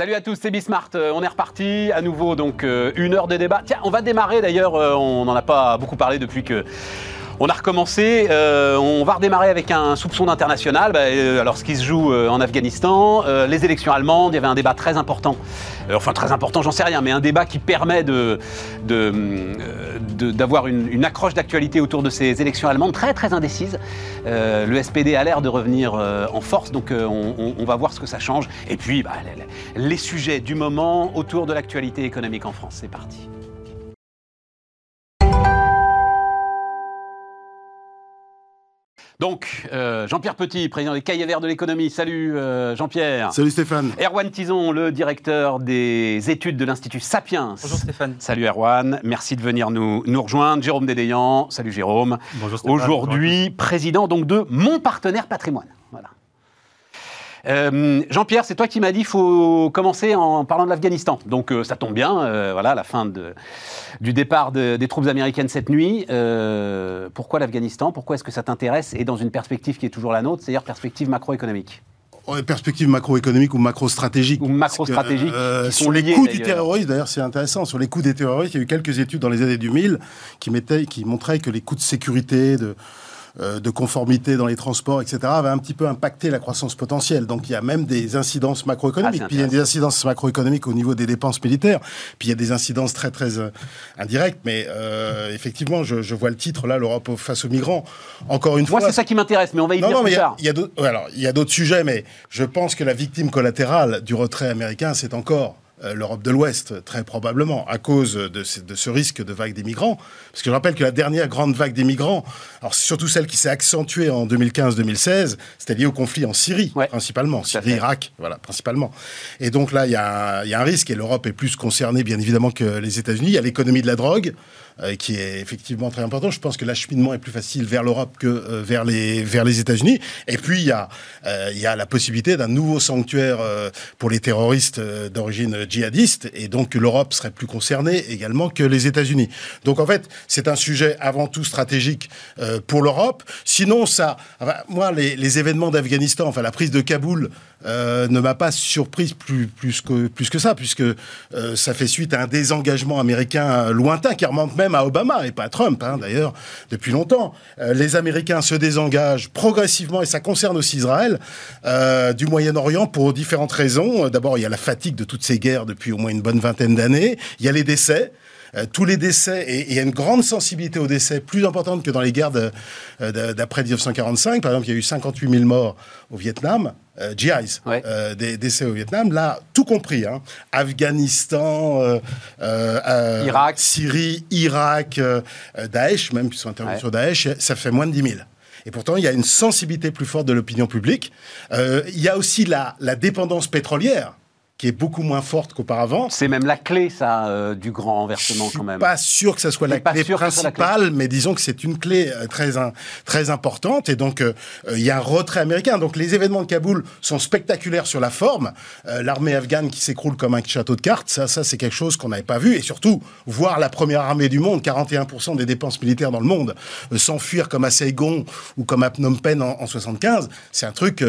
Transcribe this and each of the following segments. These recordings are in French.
Salut à tous, c'est Bismart. Euh, on est reparti à nouveau, donc euh, une heure de débat. Tiens, on va démarrer d'ailleurs, euh, on n'en a pas beaucoup parlé depuis que on a recommencé. euh, on va redémarrer avec un soupçon d'international. Bah, euh, alors, ce qui se joue euh, en Afghanistan, les élections allemandes, il y avait un débat très important. Enfin, très important, j'en sais rien, mais un débat qui permet d'avoir une, accroche d'actualité autour de ces élections allemandes très, très indécises. Le SPD a l'air de revenir en force, donc on, va voir ce que ça change. Et puis, bah, les- les sujets du moment autour de l'actualité économique en France. C'est parti. Donc, euh, Jean-Pierre Petit, président des Cahiers Verts de l'économie. Salut euh, Jean-Pierre. Salut Stéphane. Erwan Tison, le directeur des études de l'Institut Sapiens. Bonjour Stéphane. Salut Erwan, merci de venir nous, nous rejoindre. Jérôme Dédéian, salut Jérôme. Bonjour Stéphane. Aujourd'hui, président donc de Mon Partenaire Patrimoine. Euh, Jean-Pierre, c'est toi qui m'as dit qu'il faut commencer en parlant de l'Afghanistan. Donc euh, ça tombe bien, euh, voilà, la fin de- du départ de- des troupes américaines cette nuit. Euh, pourquoi l'Afghanistan? Pourquoi est-ce que ça t'intéresse? Et dans une perspective qui est toujours la nôtre, c'est-à-dire perspective macroéconomique. Ouais, perspective macroéconomique ou macro-stratégique. Ou macro-stratégique, sont sur les coûts du d'ailleurs. terrorisme, d'ailleurs, c'est intéressant. Sur les coûts des terroristes, il y a eu quelques études dans les années 2000 qui, mettaient, qui montraient que les coûts de sécurité, de, euh, de conformité dans les transports, etc., avaient un petit peu impacté la croissance potentielle. Donc il y a même des incidences macroéconomiques. Ah, puis il y a des incidences macroéconomiques au niveau des dépenses militaires. Puis il y a des incidences très très euh, indirectes. Mais euh, effectivement, je, je vois le titre là, l'Europe face aux migrants. Encore une Moi, fois, c'est ça qui m'intéresse, mais on va y non, venir non, plus il y a- tard. il y a d'autres- ouais, alors, il y a d'autres sujets, mais je pense que la victime collatérale du retrait américain, c'est encore euh, l'Europe de l'Ouest, très probablement, à cause de ce, de ce risque de vague des migrants. Parce que je rappelle que la dernière grande vague des migrants, alors c'est surtout celle qui s'est accentuée en 2015-2016, c'était lié au conflit en Syrie, Ouais. principalement, à Syrie, fait. Irak, voilà, principalement. Et donc là, il y, a un- il y a un risque, et l'Europe est plus concernée, bien évidemment, que les États-Unis. Il y a l'économie de la drogue, euh, qui est effectivement très important. Je pense que l'acheminement est plus facile vers l'Europe que euh, vers les vers les États-Unis. Et puis il y a euh, il y a la possibilité d'un nouveau sanctuaire pour les terroristes d'origine djihadiste, et donc l'Europe serait plus concernée également que les États-Unis. Donc en fait, c'est un sujet avant tout stratégique pour l'Europe. Sinon, ça, moi, les, les événements d'Afghanistan, enfin la prise de Kaboul, ne m'a pas surprise plus, plus, que, plus que ça, puisque ça fait suite à un désengagement américain lointain qui remonte même à Obama et pas à Trump, hein, d'ailleurs, depuis longtemps. Euh, les Américains se désengagent progressivement, et ça concerne aussi Israël, euh, du Moyen-Orient pour différentes raisons. D'abord, il y a la fatigue de toutes ces guerres depuis au moins une bonne vingtaine d'années. Il y a les décès. Euh, tous les décès, et il y a une grande sensibilité aux décès, plus importante que dans les guerres euh, d'après 1945. Par exemple, il y a eu 58 000 morts au Vietnam, euh, GIs, Ouais. euh, des décès au Vietnam. Là, tout compris, hein. Afghanistan, euh, Irak. Syrie, Irak, Daesh, même, puisqu'ils sont intervenus Ouais. sur Daesh, ça fait moins de 10 000. Et pourtant, il y a une sensibilité plus forte de l'opinion publique. Il y a aussi la, la dépendance pétrolière, qui est beaucoup moins forte qu'auparavant. C'est même la clé, ça, euh, du grand renversement, Je suis quand même. pas sûr que ça soit T'es la pas clé sûr que ce soit la clé. principale, mais disons que c'est une clé euh, très, très importante. Et donc, euh, euh, il y a un retrait américain. Donc, les événements de Kaboul sont spectaculaires sur la forme. Euh, L'armée afghane qui s'écroule comme un château de cartes, ça, ça c'est quelque chose qu'on n'avait pas vu. Et surtout, voir la première armée du monde, 41% des dépenses militaires dans le monde, s'enfuir comme à Saigon ou comme à Phnom Penh en, en 75, c'est un truc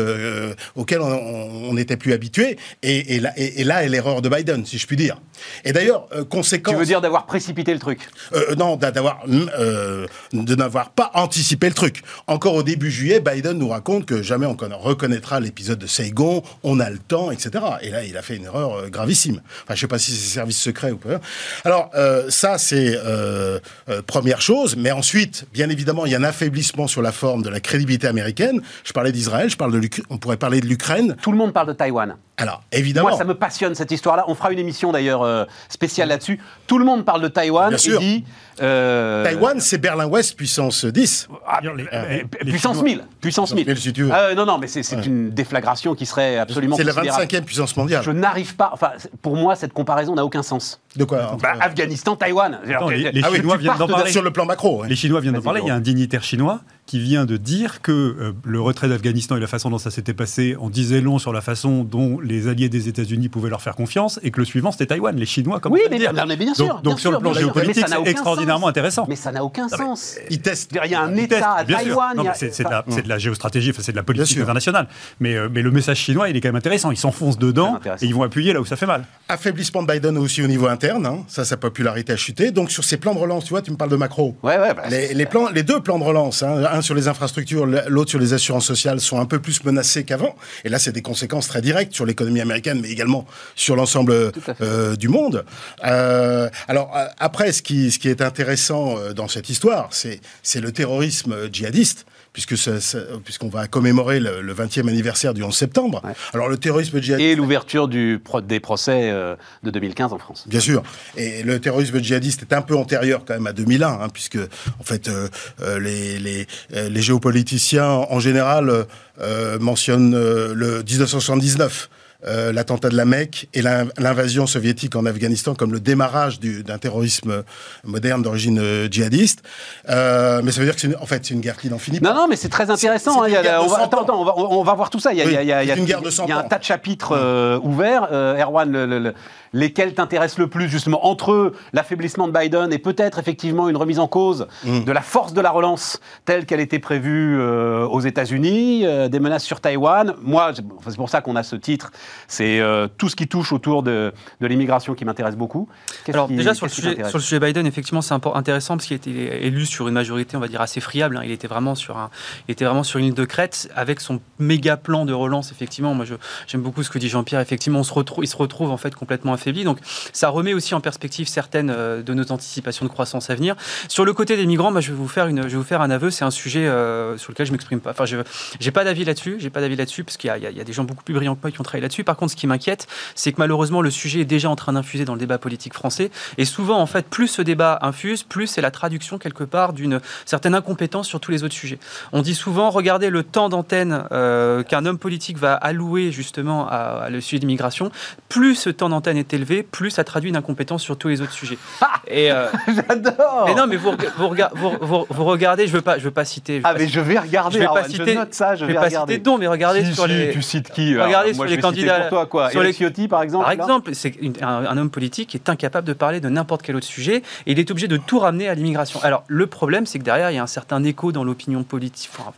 auquel on n'était plus habitué. Et, et là, et, et là est l'erreur de Biden, si je puis dire. Et d'ailleurs, euh, conséquence... Tu veux dire d'avoir précipité le truc Euh, non, d'a- d'avoir, euh, de n'avoir pas anticipé le truc. Encore au début juillet, Biden nous raconte que jamais on conna- reconnaîtra l'épisode de Saigon, on a le temps, etc. Et là, il a fait une erreur euh, gravissime. Enfin, je sais pas si c'est service secret ou pas. Alors, euh, ça, c'est euh, euh, première chose. Mais ensuite, bien évidemment, il y a un affaiblissement sur la forme de la crédibilité américaine. Je parlais d'Israël, je parle de on pourrait parler de l'Ukraine. Tout le monde parle de Taïwan. Alors, évidemment. Moi, ça me passionne cette histoire-là. On fera une émission d'ailleurs euh, spéciale là-dessus. Tout le monde parle de Taïwan Bien et sûr. dit. euh, Taïwan, c'est Berlin-Ouest puissance 10. ah, les- euh, les puissance Chinois- 1000. Puissance Puissance 1000. 1000, si tu veux. Ah, non, non, mais c'est une déflagration qui serait absolument. C'est la considérable. 25e puissance mondiale. Je n'arrive pas. Enfin, pour moi, cette comparaison n'a aucun sens. De quoi entre- Bah, Afghanistan, Taïwan. Attends, les- les Ah Chinois viennent d'en parler. Sur le plan macro. ouais. Les Chinois viennent d'en parler. Il y a un dignitaire chinois qui vient de dire que euh, le retrait d'Afghanistan et la façon dont ça s'était passé en disait long sur la façon dont les alliés des États-Unis pouvaient leur faire confiance, et que le suivant c'était Taïwan, les Chinois, comme oui, on mais, dire. mais bien sûr. Donc, donc bien sur le plan géopolitique, c'est extraordinairement sens. intéressant. Mais ça n'a aucun sens. Ils testent. Il y a un État à. Taïwan. A- mais C'est de, la- de la géostratégie, enfin, c'est de la politique internationale. Mais, euh, mais le message chinois, il est quand même intéressant. Ils s'enfoncent dedans et ils vont appuyer là où ça fait mal. Affaiblissement de Biden aussi au niveau interne. hein. Ça, sa popularité a chuté. Donc, sur ces plans de relance, tu vois, tu me parles de macro. Ouais, ouais. bah, Les, les plans, les deux plans de relance, hein, un sur les infrastructures, l'autre sur les assurances sociales, sont un peu plus menacés qu'avant. Et là, c'est des conséquences très directes sur l'économie américaine, mais également sur l'ensemble euh, du monde. Euh, alors euh, après, ce qui, ce qui est intéressant dans cette histoire, c'est le terrorisme djihadiste. Puisque puisqu'on va commémorer le, le 20e anniversaire du 11 septembre. Ouais. Alors le terrorisme djihadiste. Et l'ouverture des procès euh, de 2015 en France. Bien sûr. Et le terrorisme djihadiste est un peu antérieur quand même à 2001, hein, puisque en fait euh, les, les, les géopoliticiens en général euh, mentionnent euh, le 1979. Euh, l'attentat de la Mecque et l'in- l'invasion soviétique en Afghanistan comme le démarrage du- d'un terrorisme moderne d'origine euh, djihadiste. Euh, mais ça veut dire que c'est une- en fait une guerre qui n'en finit Non, pas. non, mais c'est très intéressant. on, va, 100 attends, ans. attends, on, va, on va voir tout ça. Il y a, Oui, il y a- il y a- il y a- guerre de 100 il y a un tas de chapitres ouverts. Erwan, le- le- le- lesquels t'intéressent le plus, justement, entre l'affaiblissement de Biden et peut-être effectivement une remise en cause Mm. de la force de la relance telle qu'elle était prévue aux États-Unis, des menaces sur Taïwan. Moi, c'est pour ça qu'on a ce titre. C'est euh, tout ce qui touche autour de, de l'immigration qui m'intéresse beaucoup. Qu'est-ce Alors qui- déjà sur le, sujet, t'intéresse sur le sujet Biden, effectivement, c'est intéressant parce qu'il a été élu sur une majorité, on va dire, assez friable. hein. Il était vraiment sur un, il était vraiment sur une île de crête avec son méga plan de relance. Effectivement, moi j'aime beaucoup ce que dit Jean-Pierre. Effectivement, on se retrouve, il se retrouve en fait complètement affaibli. Donc ça remet aussi en perspective certaines euh, de nos anticipations de croissance à venir. Sur le côté des migrants, moi je vais vous faire une, je vais vous faire un aveu. C'est un sujet euh, sur lequel je m'exprime pas. Enfin, je j'ai pas d'avis là-dessus. J'ai pas d'avis là-dessus parce qu'il y a des gens beaucoup plus brillants que moi qui ont travaillé là-dessus. Par contre, ce qui m'inquiète, c'est que malheureusement le sujet est déjà en train d'infuser dans le débat politique français. Et souvent, en fait, plus ce débat infuse, plus c'est la traduction quelque part d'une certaine incompétence sur tous les autres sujets. On dit souvent, regardez le temps d'antenne euh, qu'un homme politique va allouer justement à, à le sujet d'immigration. Plus ce temps d'antenne est élevé, plus ça traduit une incompétence sur tous les autres sujets. Et, euh, J'adore mais non, mais vous, vous, rega- vous- vous- vous regardez, je veux pas, je veux pas citer. je Ah, pas mais je vais regarder. je vais pas citer- note ça, je je vais, vais pas regarder. citer de mais regardez Si, sur si, les. Tu cites qui alors Regardez Moi, sur je les vais Pour toi, quoi sur les- Ciotti, par exemple Par exemple, c'est un, un homme politique qui est incapable de parler de n'importe quel autre sujet et il est obligé de tout ramener à l'immigration. Alors, le problème, c'est que derrière, il y a un certain écho dans l'opinion politique. enfin,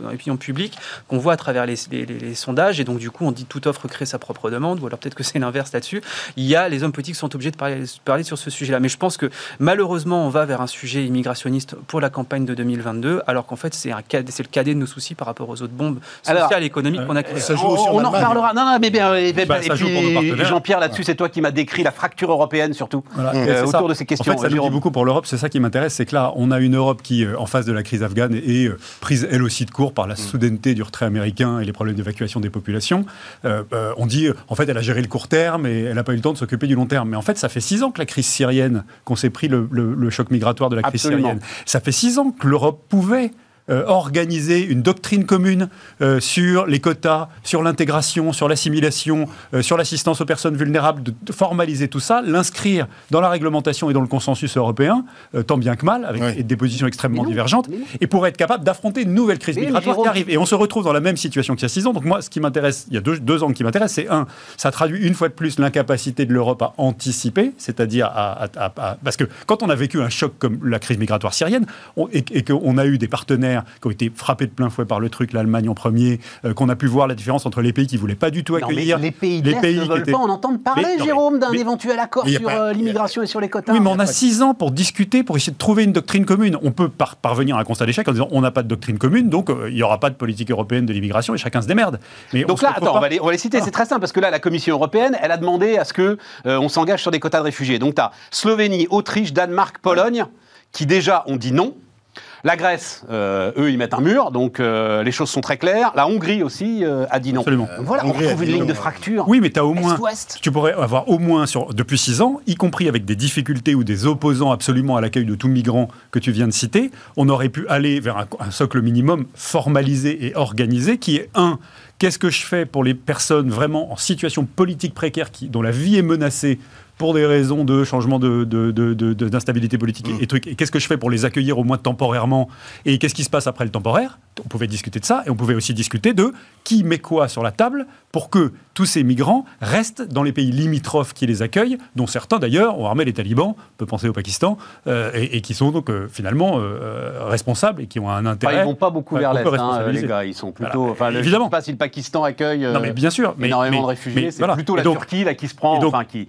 dans l'opinion publique qu'on voit à travers les, les- les- les sondages et donc du coup on dit toute offre crée sa propre demande ou alors peut-être que c'est l'inverse là-dessus il y a les hommes politiques sont obligés de parler, parler sur ce sujet-là mais je pense que malheureusement on va vers un sujet immigrationniste pour la campagne de 2022 alors qu'en fait c'est le cadet de nos soucis par rapport aux autres bombes Alors, sociales et économiques qu'on a créées ça joue aussi en on, on en reparlera. Non, non, mais bien. Et, Bah. Jean-Pierre, là-dessus, c'est toi qui m'as décrit la fracture européenne, surtout, Voilà. euh, autour ça. de ces questions. En fait, ça nous dit beaucoup pour l'Europe. C'est ça qui m'intéresse, c'est que là, on a une Europe qui, euh, en face de la crise afghane, est euh, prise elle aussi de court par la Mm. soudaineté du retrait américain et les problèmes d'évacuation des populations. Euh, euh, on dit, en fait, elle a géré le court terme et elle n'a pas eu le temps de s'occuper du long terme. Mais en fait, ça fait six ans que la crise syrienne, qu'on s'est pris le, le- le choc migratoire de la crise Absolument. syrienne. Ça fait six ans que l'Europe pouvait euh, organiser une doctrine commune euh, sur les quotas, sur l'intégration, sur l'assimilation, euh, sur l'assistance aux personnes vulnérables, de, de formaliser tout ça, l'inscrire dans la réglementation et dans le consensus européen, euh, tant bien que mal, avec Oui. des positions extrêmement non, divergentes, et pour être capable d'affronter une nouvelle crise Mais migratoire qui arrive. Et on se retrouve dans la même situation qu'il y a six ans. Donc moi, ce qui m'intéresse, il y a deux, deux angles qui m'intéressent, c'est un, ça traduit une fois de plus l'incapacité de l'Europe à anticiper, c'est-à-dire à, à- à- à- parce que quand on a vécu un choc comme la crise migratoire syrienne, on- et, et qu'on a eu des partenaires qui ont été frappés de plein fouet par le truc, l'Allemagne en premier, euh, qu'on a pu voir la différence entre les pays qui voulaient pas du tout Non, mais accueillir, les pays de l'Est pays ne veulent étaient- pas en entendre parler, Mais- non, mais- Jérôme, d'un éventuel accord sur euh, l'immigration et sur les quotas. Oui, mais on a six ans pour discuter, pour essayer de trouver une doctrine commune. On peut par- parvenir à un constat d'échec en disant on n'a pas de doctrine commune, donc euh, il n'y aura pas de politique européenne de l'immigration et chacun se démerde. Mais on Donc se là, attends, on va, les, on va les citer, c'est très simple, parce que là, la Commission européenne, elle a demandé à ce que on s'engage sur des quotas de réfugiés. Donc tu as Slovénie, Autriche, Danemark, Pologne, qui déjà ont dit non. La Grèce, euh, eux, ils mettent un mur, donc euh, les choses sont très claires. La Hongrie aussi euh, a dit non. Absolument. Donc voilà, on retrouve une ligne non. de fracture. Oui, mais tu as au moins. Est-Ouest. Tu pourrais avoir au moins, sur, depuis six ans, y compris avec des difficultés ou des opposants absolument à l'accueil de tout migrant que tu viens de citer, on aurait pu aller vers un, un socle minimum formalisé et organisé qui est un. Qu'est-ce que je fais pour les personnes vraiment en situation politique précaire qui, dont la vie est menacée pour des raisons de changement d'instabilité de, de, politique mm. et trucs. Et qu'est-ce que je fais pour les accueillir au moins temporairement Et qu'est-ce qui se passe après le temporaire? On pouvait discuter de ça et on pouvait aussi discuter de qui met quoi sur la table pour que tous ces migrants restent dans les pays limitrophes qui les accueillent, dont certains d'ailleurs ont armé les talibans, on peut penser au Pakistan, euh, et, qui sont donc euh, finalement euh, responsables et qui ont un intérêt. ils ne vont pas beaucoup vers l'Est, hein, les gars. Ils sont plutôt. Enfin, Évidemment. Je ne sais pas si le Pakistan accueille non, mais bien sûr, énormément de réfugiés. C'est plutôt la Turquie là, qui se prend, enfin, qui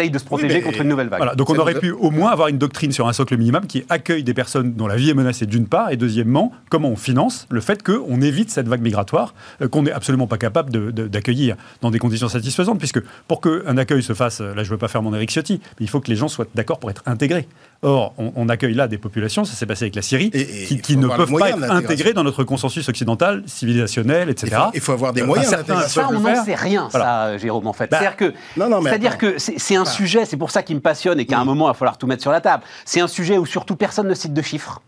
essaye de se protéger contre une nouvelle vague. Voilà, donc on aurait pu au moins avoir une doctrine sur un socle minimum qui accueille des personnes dont la vie est menacée d'une part, et deuxièmement, comment on finance le fait qu'on évite cette vague migratoire qu'on n'est absolument pas capable d'accueillir dans des conditions satisfaisantes, puisque pour qu'un accueil se fasse, là je ne veux pas faire mon Eric Ciotti, mais il faut que les gens soient d'accord pour être intégrés. Or, on, accueille là des populations, ça s'est passé avec la Syrie, qui, ne peuvent pas être intégrées dans notre consensus occidental, civilisationnel, etc. Il faut, avoir des moyens. ça, on n'en sait rien, ça, Jérôme, en fait. Bah, c'est-à-dire que, c'est-à-dire que c'est un sujet, c'est pour ça qui me passionne et qu'à un moment, il va falloir tout mettre sur la table. C'est un sujet où surtout personne ne cite de chiffres.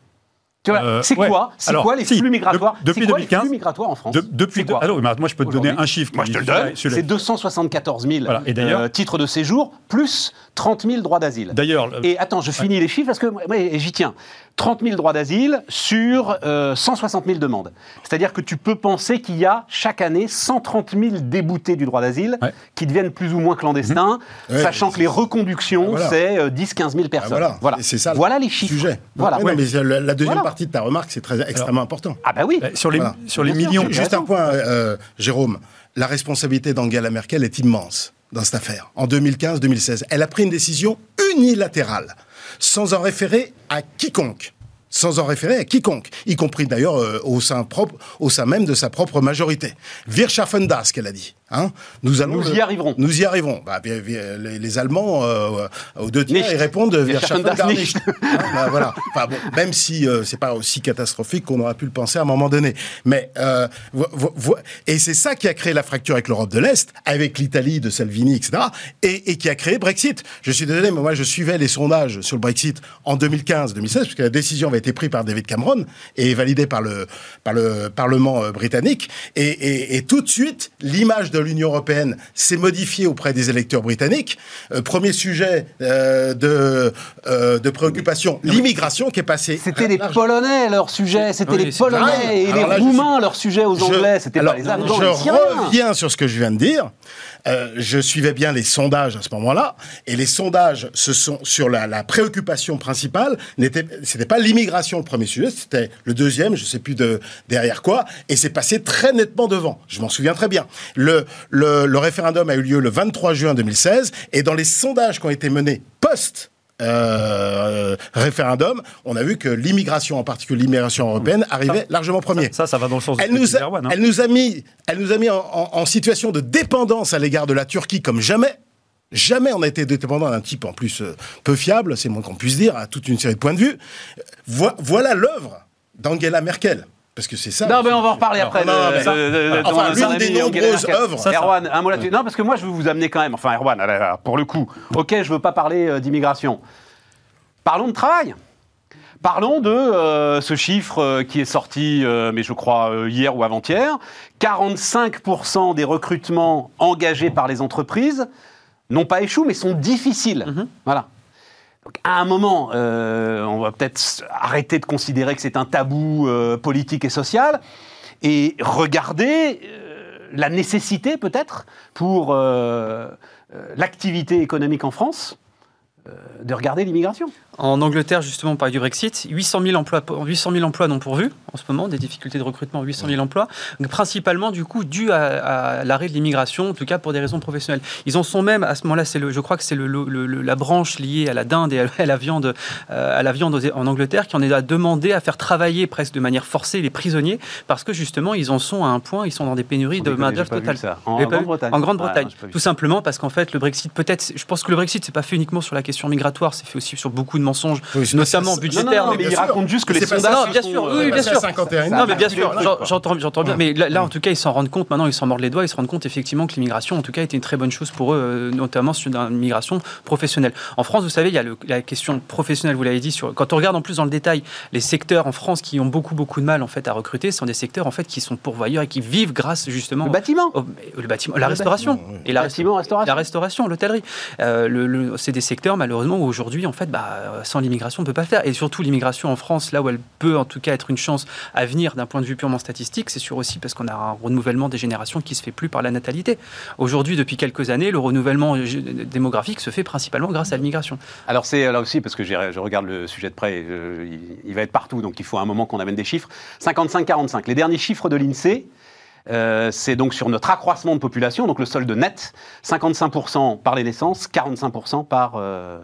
Euh, c'est quoi, c'est quoi les flux migratoires Depuis 2015, les flux migratoires en France Depuis quoi alors, moi, je peux te donner un chiffre. Moi, je te le donne. C'est 274 000 euh, titres de séjour plus 30 000 droits d'asile. D'ailleurs. Et attends, je finis les chiffres parce que j'y tiens. 30 000 droits d'asile sur 160 euh, 000 demandes. C'est-à-dire que tu peux penser qu'il y a chaque année 130 000 déboutés du droit d'asile qui deviennent plus ou moins clandestins, mhm. sachant que les reconductions, c'est 10-15 000 personnes. voilà, voilà. ça voilà les chiffres. Sujet. Voilà. mais la, deuxième partie de ta remarque, c'est très extrêmement important. Ah bah oui. Bah, sur les, sur les millions. Juste un point, euh, Jérôme. La responsabilité d'Angela Merkel est immense dans cette affaire. En 2015-2016, elle a pris une décision unilatérale sans en référer à quiconque sans en référer à quiconque, y compris d'ailleurs euh, au, sein propre, au sein même de sa propre majorité. Wir schaffen das, qu'elle a dit. Hein nous, allons nous y arriverons. Nous y arriverons. Bah, les, Allemands, euh, aux deux tiers, ils répondent Wir schaffen das nicht. Hein, bah, voilà. Enfin, bon, même si euh, c'est pas aussi catastrophique qu'on aurait pu le penser à un moment donné. Mais euh, et c'est ça qui a créé la fracture avec l'Europe de l'Est, avec l'Italie de Salvini, etc. Et, et, qui a créé Brexit. Je suis désolé, mais moi je suivais les sondages sur le Brexit en 2015-2016, puisque la décision avait été prise par David Cameron et validée par le par le Parlement britannique. Et, et, et tout de suite, l'image de l'Union européenne s'est modifiée auprès des électeurs britanniques. Euh, premier sujet euh, de, euh, de préoccupation, l'immigration qui est passée. C'était les Polonais leur sujet, c'était les Polonais et les Roumains leur sujet aux Anglais, c'était pas les Afghans. Je reviens sur ce que je viens de dire. Je suivais bien les sondages à ce moment-là, et les sondages se sont sur la, la préoccupation principale n'était c'était pas l'immigration le premier sujet, c'était le deuxième, je sais plus de derrière quoi, et c'est passé très nettement devant. Je m'en souviens très bien. Le, le, référendum a eu lieu le 23 juin 2016 et dans les sondages qui ont été menés post euh, référendum, on a vu que l'immigration, en particulier l'immigration européenne, arrivait largement premier. Ça, ça, va dans le sens elle de nous a, hein. elle nous a mis, elle nous a mis en, situation de dépendance à l'égard de la Turquie comme jamais. Jamais on a été dépendant d'un type en plus euh, peu fiable, c'est moins qu'on puisse dire, à toute une série de points de vue. voilà l'œuvre d'Angela Merkel. Parce que c'est ça. Non, mais on va en reparler après. Non, enfin, l'une des nombreuses œuvres. Erwan, un mot là-dessus. Non, parce que moi, je veux vous amener quand même. Enfin, Erwan, pour le coup, ok, je veux pas parler euh, d'immigration. Parlons de travail. Parlons de euh, ce chiffre euh, qui est sorti, mais je crois hier ou avant-hier. 45% des recrutements engagés par les entreprises n'ont pas échoué, mais sont difficiles. Mhm. Voilà à un moment, euh, on va peut-être arrêter de considérer que c'est un tabou euh, politique et social et regarder euh, la nécessité peut-être pour l'activité économique en France de regarder l'immigration. En Angleterre, justement, on parle du Brexit. 800 000 emplois, 800 000 emplois non pourvus en ce moment, des difficultés de recrutement, 800 000 emplois, principalement du coup dû à, l'arrêt de l'immigration, en tout cas pour des raisons professionnelles. Ils en sont même à ce moment-là, c'est le, je crois que c'est le, la branche liée à la dinde et à, la viande, euh, à la viande en Angleterre qui en est à demander à faire travailler presque de manière forcée les prisonniers parce que justement ils en sont à un point, ils sont dans des pénuries de main d'œuvre totale. En, Grande-Bretagne. Grande-Bretagne, tout simplement parce qu'en fait le Brexit peut-être, je pense que le Brexit c'est pas fait uniquement sur la question question migratoire, c'est fait aussi sur beaucoup de mensonges, Oui, notamment budgétaires. Non, non, mais bien il sûr. raconte juste que les C'est pas sondages. Non, bien sont, sûr, euh, oui, bien sûr. 51 Non, mais bien sûr, j'entends, j'entends bien. Mais là, là, en tout cas, ils s'en rendent compte. Maintenant, ils s'en mordent les doigts. Ils se rendent compte effectivement que l'immigration, en tout cas, était une très bonne chose pour eux, euh, notamment sur une migration professionnelle. En France, vous savez, il y a le- la question professionnelle. Vous l'avez dit. Sur, quand on regarde en plus dans le détail les secteurs en France qui ont beaucoup beaucoup de mal en fait à recruter, ce sont des secteurs en fait qui sont pourvoyeurs et qui vivent grâce justement Le bâtiment. au- le bâtiment, la restauration bâtiment, oui. et la Bâtiment, restauration. la restauration, l'hôtellerie. Euh, le- le- c'est des secteurs, malheureusement, où aujourd'hui, en fait, bah, sans l'immigration, on ne peut pas faire. Et surtout, l'immigration en France, là où elle peut, en tout cas, être une chance à venir d'un point de vue purement statistique, c'est sûr aussi parce qu'on a un renouvellement des générations qui se fait plus par la natalité. Aujourd'hui, depuis quelques années, le renouvellement euh, démographique se fait principalement grâce à l'immigration. Alors c'est là aussi, parce que je regarde le sujet de près, je- il, va être partout, donc il faut un moment qu'on amène des chiffres. 55-45, les derniers chiffres de l'INSEE, euh, c'est donc sur notre accroissement de population, donc le solde net, 55% par les naissances, 45% par, euh,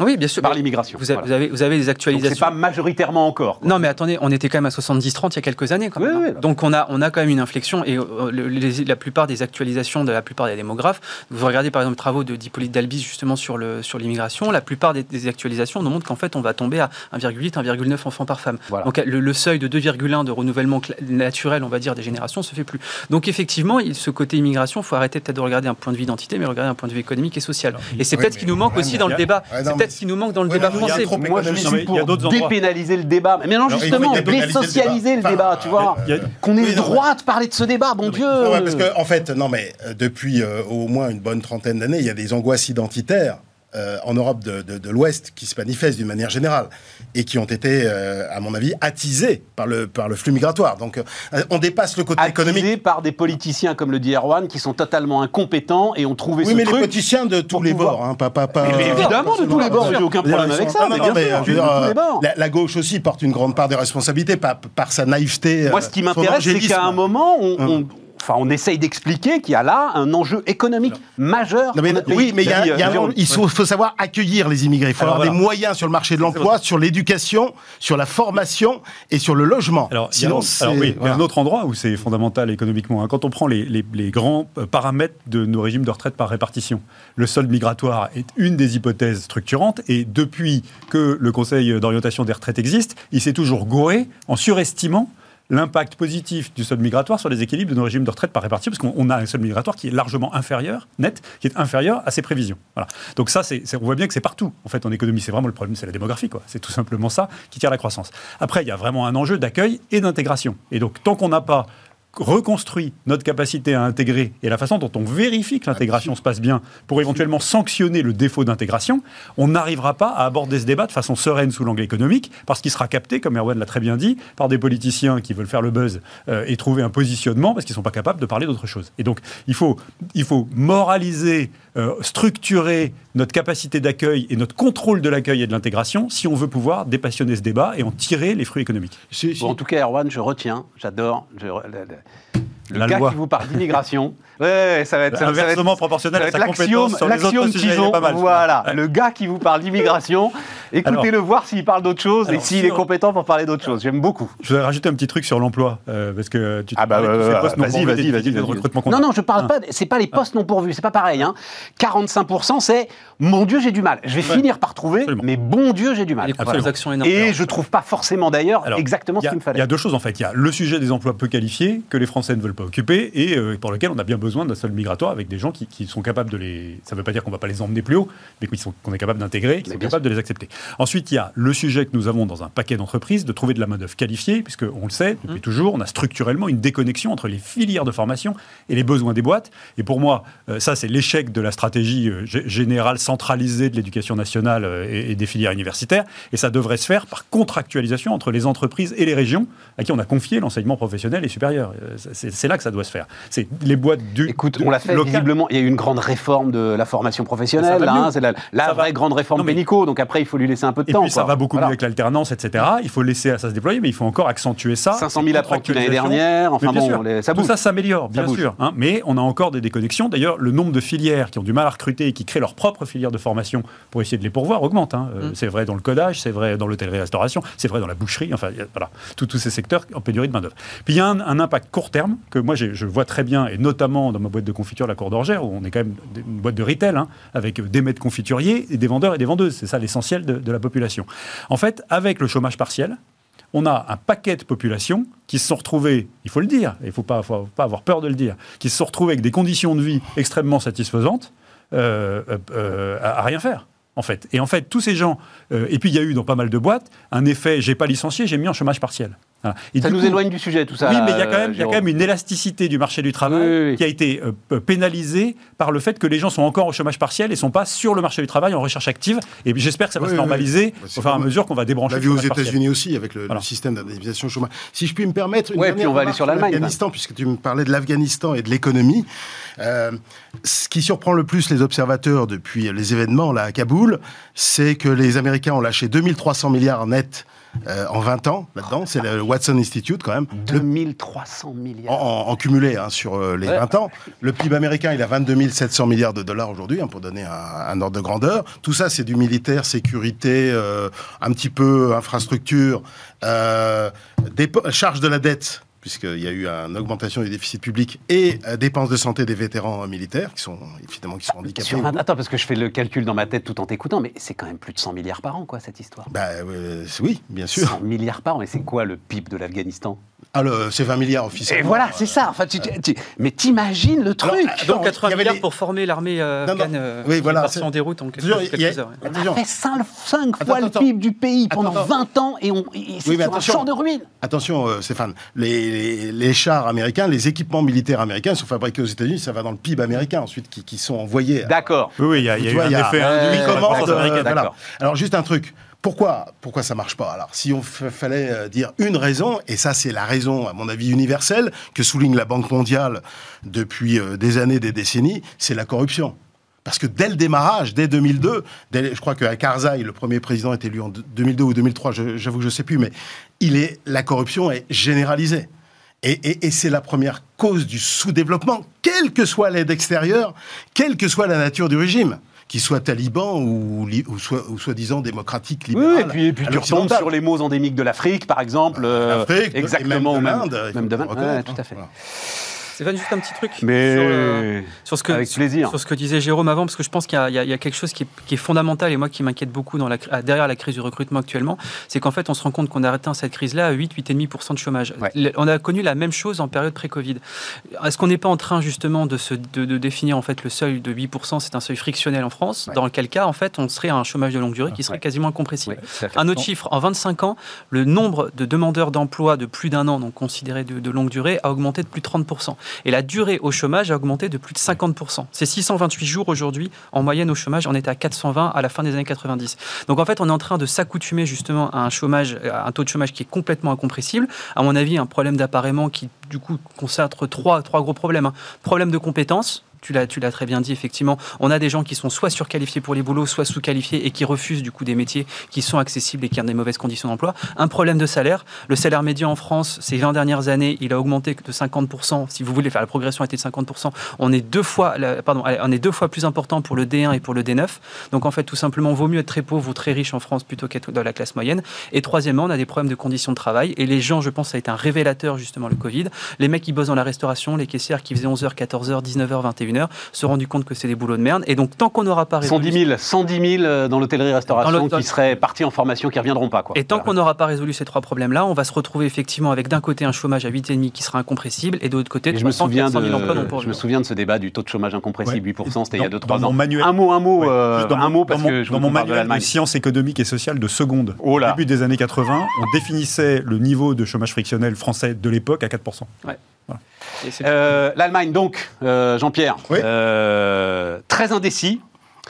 Oui, bien sûr. par l'immigration. Vous, avez- Voilà. vous avez, vous avez des Donc c'est actualisations. pas majoritairement encore. quoi. Non, mais attendez, on était quand même à 70-30 il y a quelques années. Quand Oui, même, hein. oui. Donc on a, on a quand même une inflexion et euh, les- la plupart des actualisations de la plupart des démographes, vous regardez par exemple les travaux de d'Hippolyte Dalbis justement sur le sur l'immigration, la plupart des, des actualisations nous montrent qu'en fait on va tomber à 1,8, 1,9 enfants par femme. Voilà. Donc le, le seuil de 2,1 de renouvellement naturel, on va dire, des générations se fait plus. Donc effectivement, il- ce côté immigration, il faut arrêter peut-être de regarder un point de vue identité, mais regarder un point de vue économique et social. Et c'est Oui, peut-être ce qui nous manque aussi dans le débat. Peut-être ce qui nous manque dans le Ouais, débat français. Moi, je suis pour dépénaliser le débat. Mais non, justement, désocialiser le débat. tu vois. Qu'on ait le droit de parler de ce débat, bon Dieu. Parce que, en fait, non, mais euh, depuis euh, au moins une bonne trentaine d'années, il y a des angoisses identitaires euh, en Europe de, de- de l'Ouest qui se manifestent d'une manière générale et qui ont été, euh, à mon avis, attisées par le, par le flux migratoire. Donc, euh, on dépasse le côté économique. Attisé par des politiciens, comme le dit Erwan, qui sont totalement incompétents et ont trouvé Oui, ce mais truc. les politiciens de tous les pouvoir- bords, hein, pas, pas, pas- Mais, mais évidemment, de tous les bords, j'ai aucun problème avec ça. Non, mais bien mais, sûr, je veux de dire, tous les bords. la, la gauche aussi porte une grande part de responsabilité par, par sa naïveté. Moi, ce qui m'intéresse, c'est qu'à un moment, on, Hum. on- enfin, on essaye d'expliquer qu'il y a là un enjeu économique majeur. Non, mais- oui, mais il y a, Vas-y, il y a un- Jérôme. il faut, faut savoir accueillir les immigrés. Il faut Alors, avoir voilà. des moyens sur le marché de l'emploi, sur l'éducation, sur la formation et sur le logement. Alors, il y a- Sinon, c'est- alors oui, il y a voilà. un autre endroit où c'est fondamental économiquement. hein. Quand on prend les, les- les grands euh, paramètres de nos régimes de retraite par répartition, le solde migratoire est une des hypothèses structurantes. Et depuis que le Conseil d'orientation des retraites existe, il s'est toujours gouré en surestimant l'impact positif du solde migratoire sur les équilibres de nos régimes de retraite par répartition, parce qu'on on a un solde migratoire qui est largement inférieur, net, qui est inférieur à ses prévisions. Voilà. Donc ça, c'est- on voit bien que c'est partout. En fait, en économie, c'est vraiment le problème, c'est la démographie, quoi. C'est tout simplement ça qui tire la croissance. Après, il y a vraiment un enjeu d'accueil et d'intégration. Et donc, tant qu'on n'a pas reconstruit notre capacité à intégrer et la façon dont on vérifie que l'intégration se passe bien pour éventuellement sanctionner le défaut d'intégration, on n'arrivera pas à aborder ce débat de façon sereine sous l'angle économique parce qu'il sera capté, comme Erwan l'a très bien dit, par des politiciens qui veulent faire le buzz euh, et trouver un positionnement parce qu'ils ne sont pas capables de parler d'autre chose. Et donc, il faut, il faut moraliser, euh, structurer notre capacité d'accueil et notre contrôle de l'accueil et de l'intégration si on veut pouvoir dépassionner ce débat et en tirer les fruits économiques. Si- si- Bon, en tout cas, Erwan, je retiens, j'adore. Le, gars loi. qui vous parle d'immigration. Ouais, ça va être. ça- ça va être- Inversement proportionnel ça à va sa être compétence l'axiome sur les autres sujets, il pas mal. Voilà, Ouais. le gars qui vous parle d'immigration, écoutez-le voir s'il parle d'autre chose et s'il est compétent pour parler d'autre chose. J'aime beaucoup. Je voudrais rajouter un petit truc sur l'emploi, euh, parce que tu te Ah bah, postes non vas-y, vas-y, vas-y, vas-y. recrutement Non, non, je parle Ah. pas. C'est pas les postes non pourvus, c'est pas pareil. Hein. 45%, c'est mon Dieu, j'ai du mal. Je vais finir par trouver, mais bon Dieu, j'ai du mal. Et je trouve pas forcément d'ailleurs exactement Il ce qu'il me il fallait. y a deux choses en fait. Il y a le sujet des emplois peu qualifiés que les Français ne veulent pas occuper et euh, pour lequel on a bien besoin d'un sol migratoire avec des gens qui, qui sont capables de les. Ça ne veut pas dire qu'on ne va pas les emmener plus haut, mais qu'on est capable d'intégrer, qui sont capables de les accepter. Ensuite, il y a le sujet que nous avons dans un paquet d'entreprises de trouver de la main-d'œuvre qualifiée, puisque on le sait depuis toujours, on a structurellement une déconnexion entre les filières de formation et les besoins des boîtes. Et pour moi, euh, ça c'est l'échec de la stratégie euh, gé- générale centralisée de l'éducation nationale et, et des filières universitaires. Et ça devrait se faire par contractualisation entre les entreprises et les régions à qui on a confié l'enseignement professionnel et supérieur. C'est c'est là que ça doit se faire. C'est les boîtes du. Écoute, on l'a fait visiblement. Il y a eu une grande réforme de la formation professionnelle. là, hein, c'est la, la vraie va. grande réforme Non, mais- Pénicaud. Donc après, il faut lui laisser un peu de Et temps. puis ça va beaucoup Voilà. mieux avec l'alternance, etc. Il faut laisser ça se déployer, mais il faut encore accentuer ça. 500 000 apprentis l'année dernière. Enfin bon, les- ça tout bouge. ça s'améliore, bien sûr. hein, mais on a encore des déconnexions. D'ailleurs, le nombre de filières qui ont du mal à recruter et qui créent leur propre filière de formation pour essayer de les pourvoir augmente. hein. Euh, Mm. C'est vrai dans le codage, c'est vrai dans l'hôtellerie-restauration, c'est vrai dans la boucherie. Enfin, voilà, tous ces secteurs en pénurie de main-d'œuvre. Puis il y a un, un impact court terme que moi, je vois très bien, et notamment dans ma boîte de confiture, la Cour d'Orgère, où on est quand même une boîte de retail, hein, avec des maîtres confituriers, et des vendeurs et des vendeuses. C'est ça l'essentiel de, la population. En fait, avec le chômage partiel, on a un paquet de populations qui se sont retrouvées, il faut le dire, il ne faut pas, avoir peur de le dire, qui se sont retrouvées avec des conditions de vie extrêmement satisfaisantes euh, euh, euh, à, rien faire. En fait. Et en fait, tous ces gens, et puis il y a eu dans pas mal de boîtes un effet, j'ai pas licencié, j'ai mis en chômage partiel. Voilà. Et Ça nous coup- éloigne du sujet, tout ça. oui, mais il y a quand euh, même, il y a quand même une élasticité du marché du travail Oui, oui, oui. qui a été euh, pénalisée par le fait que les gens sont encore au chômage partiel et sont pas sur le marché du travail en recherche active. Et j'espère que ça va Oui, se normaliser oui. au fur et à mesure qu'on va On débrancher l'a le vu aux. États-Unis aussi avec le, Voilà. le système d'indemnisation chômage. Si je puis me permettre, une Ouais, dernière puis on va aller sur l'Allemagne, l'Afghanistan, puisque tu me parlais de l'Afghanistan et de l'économie. Euh, ce qui surprend le plus les observateurs depuis les événements là à Kaboul, c'est que les Américains ont lâché 2300 milliards nets euh, en 20 ans là-dedans. C'est le Watson Institute quand même. Le 2300 milliards. en, en cumulé hein, sur euh, les Ouais. 20 ans. Le PIB américain, il a 22 700 milliards de dollars aujourd'hui, hein, pour donner un, un ordre de grandeur. Tout ça, c'est du militaire, sécurité, euh, un petit peu infrastructure, charge de la dette puisqu'il y a eu une augmentation du déficit public et euh, dépenses de santé des vétérans euh, militaires, qui sont évidemment qui sont handicapés. Sur Attends, parce que je fais le calcul dans ma tête tout en t'écoutant, mais c'est quand même plus de 100 milliards par an, quoi, cette histoire. Bah, euh, oui, bien sûr. 100 milliards par an, et c'est quoi le PIB de l'Afghanistan? Ah, le- c'est 20 milliards Et officiellement. voilà, c'est ça. Enfin, tu- tu- tu- mais t'imagines le truc Alors, Donc 80 il y avait milliards des- pour former l'armée euh, Non, non. afghane euh, Oui, voilà, en déroute en quelques, y a- quelques heures. ouais. Ça Attention. fait 5, fois Attends, le attends. PIB du pays pendant Attends, 20 ans et, on, et c'est Oui, sur un attention. champ de ruines. Attention, euh, Stéphane, les, les, les chars américains, les équipements militaires américains sont fabriqués aux États-Unis, ça va dans le PIB américain ensuite, qui, qui sont envoyés. D'accord. Oui, oui, il y a, y a eu vois, un il y a- effet commande, croissance euh, voilà. d'accord. Alors juste un truc. Pourquoi, pourquoi ça marche pas? Alors, si on f- fallait euh, dire une raison, et ça c'est la raison, à mon avis universelle, que souligne la Banque mondiale depuis euh, des années, des décennies, c'est la corruption. Parce que dès le démarrage, dès 2002, dès- je crois qu'à Karzai, le premier président est élu en deux- 2002 ou 2003, je- j'avoue que je ne sais plus, mais il est, la corruption est généralisée. Et, et- et c'est la première cause du sous-développement, quelle que soit l'aide extérieure, quelle que soit la nature du régime, qu'il soit taliban ou, li- ou soit- ou soi-disant démocratique Oui, libéral. et puis, et puis tu retombes sur les mots endémiques de l'Afrique, par exemple. euh, exactement. même de même- l'Inde, de l'Inde, ouais, tout à hein. fait. Voilà. Stéphane, juste un petit truc Mais sur, euh, sur ce que, avec plaisir. sur ce que disait Jérôme avant, parce que je pense qu'il y, a- y quelque chose qui est, qui est fondamental et moi qui m'inquiète beaucoup dans la, cri- derrière la crise du recrutement actuellement, c'est qu'en fait on se rend compte qu'on a atteint cette crise-là à 8-8,5% de chômage. Ouais. On a connu la même chose en période pré-Covid. Est-ce qu'on n'est pas en train justement de, se, de, de définir en fait le seuil de 8%, c'est un seuil frictionnel en France, Ouais. dans quel cas en fait on serait à un chômage de longue durée qui serait Ouais. quasiment incompressible. Un autre chiffre, en 25 ans, le nombre de demandeurs d'emploi de plus d'un an, donc considérés de, de longue durée, a augmenté de plus de 30%. Et la durée au chômage a augmenté de plus de 50%. C'est 628 jours aujourd'hui, en moyenne au chômage, on était à 420 à la fin des années 90. Donc en fait, on est en train de s'accoutumer justement à un chômage, un taux de chômage qui est complètement incompressible. À mon avis, un problème d'appareillement qui, du coup, concentre trois, trois gros problèmes. hein. Problème de compétences, tu l'as, très bien dit, effectivement. On a des gens qui sont soit surqualifiés pour les boulots, soit sous-qualifiés et qui refusent du coup des métiers qui sont accessibles et qui ont des mauvaises conditions d'emploi. Un problème de salaire. Le salaire médian en France, ces 20 dernières années, il a augmenté de 50%. Si vous voulez, faire la progression a été de 50%. On est deux fois, pardon, on est deux fois plus important pour le D1 et pour le D9. Donc en fait, tout simplement, vaut mieux être très pauvre ou très riche en France plutôt qu'être dans la classe moyenne. Et troisièmement, on a des problèmes de conditions de travail. Et les gens, je pense, ça a été un révélateur justement le Covid. Les mecs qui bossent dans la restauration, les caissières qui faisaient 11h, 14h, 19h, 21h, se sont rendus compte que c'est des boulots de merde. Et donc, tant qu'on n'aura pas résolu 110 000, 110 000 euh, dans l'hôtellerie-restauration qui seraient partis en formation, qui reviendront pas. Quoi. Et tant Voilà. qu'on n'aura pas résolu ces trois problèmes-là, on va se retrouver effectivement avec d'un côté un chômage à 8,5 qui sera incompressible et de l'autre côté Et je me 300, souviens 400 000 emplois non de, je me pourvus. souviens de ce débat du taux de chômage incompressible, Ouais. 8%, c'était il y a Dans- 2-3 dans ans. mon manuel- Un mot, un mot, Ouais, euh, dans un mon- mot parce dans mon- que je dans mon de manuel de l'Allemagne. sciences économiques et sociales de seconde, Oh au début des années 80, on définissait le niveau de chômage frictionnel français de l'époque à 4%. Et c'est- Euh, L'Allemagne, donc, euh, Jean-Pierre, Oui. euh, très indécis.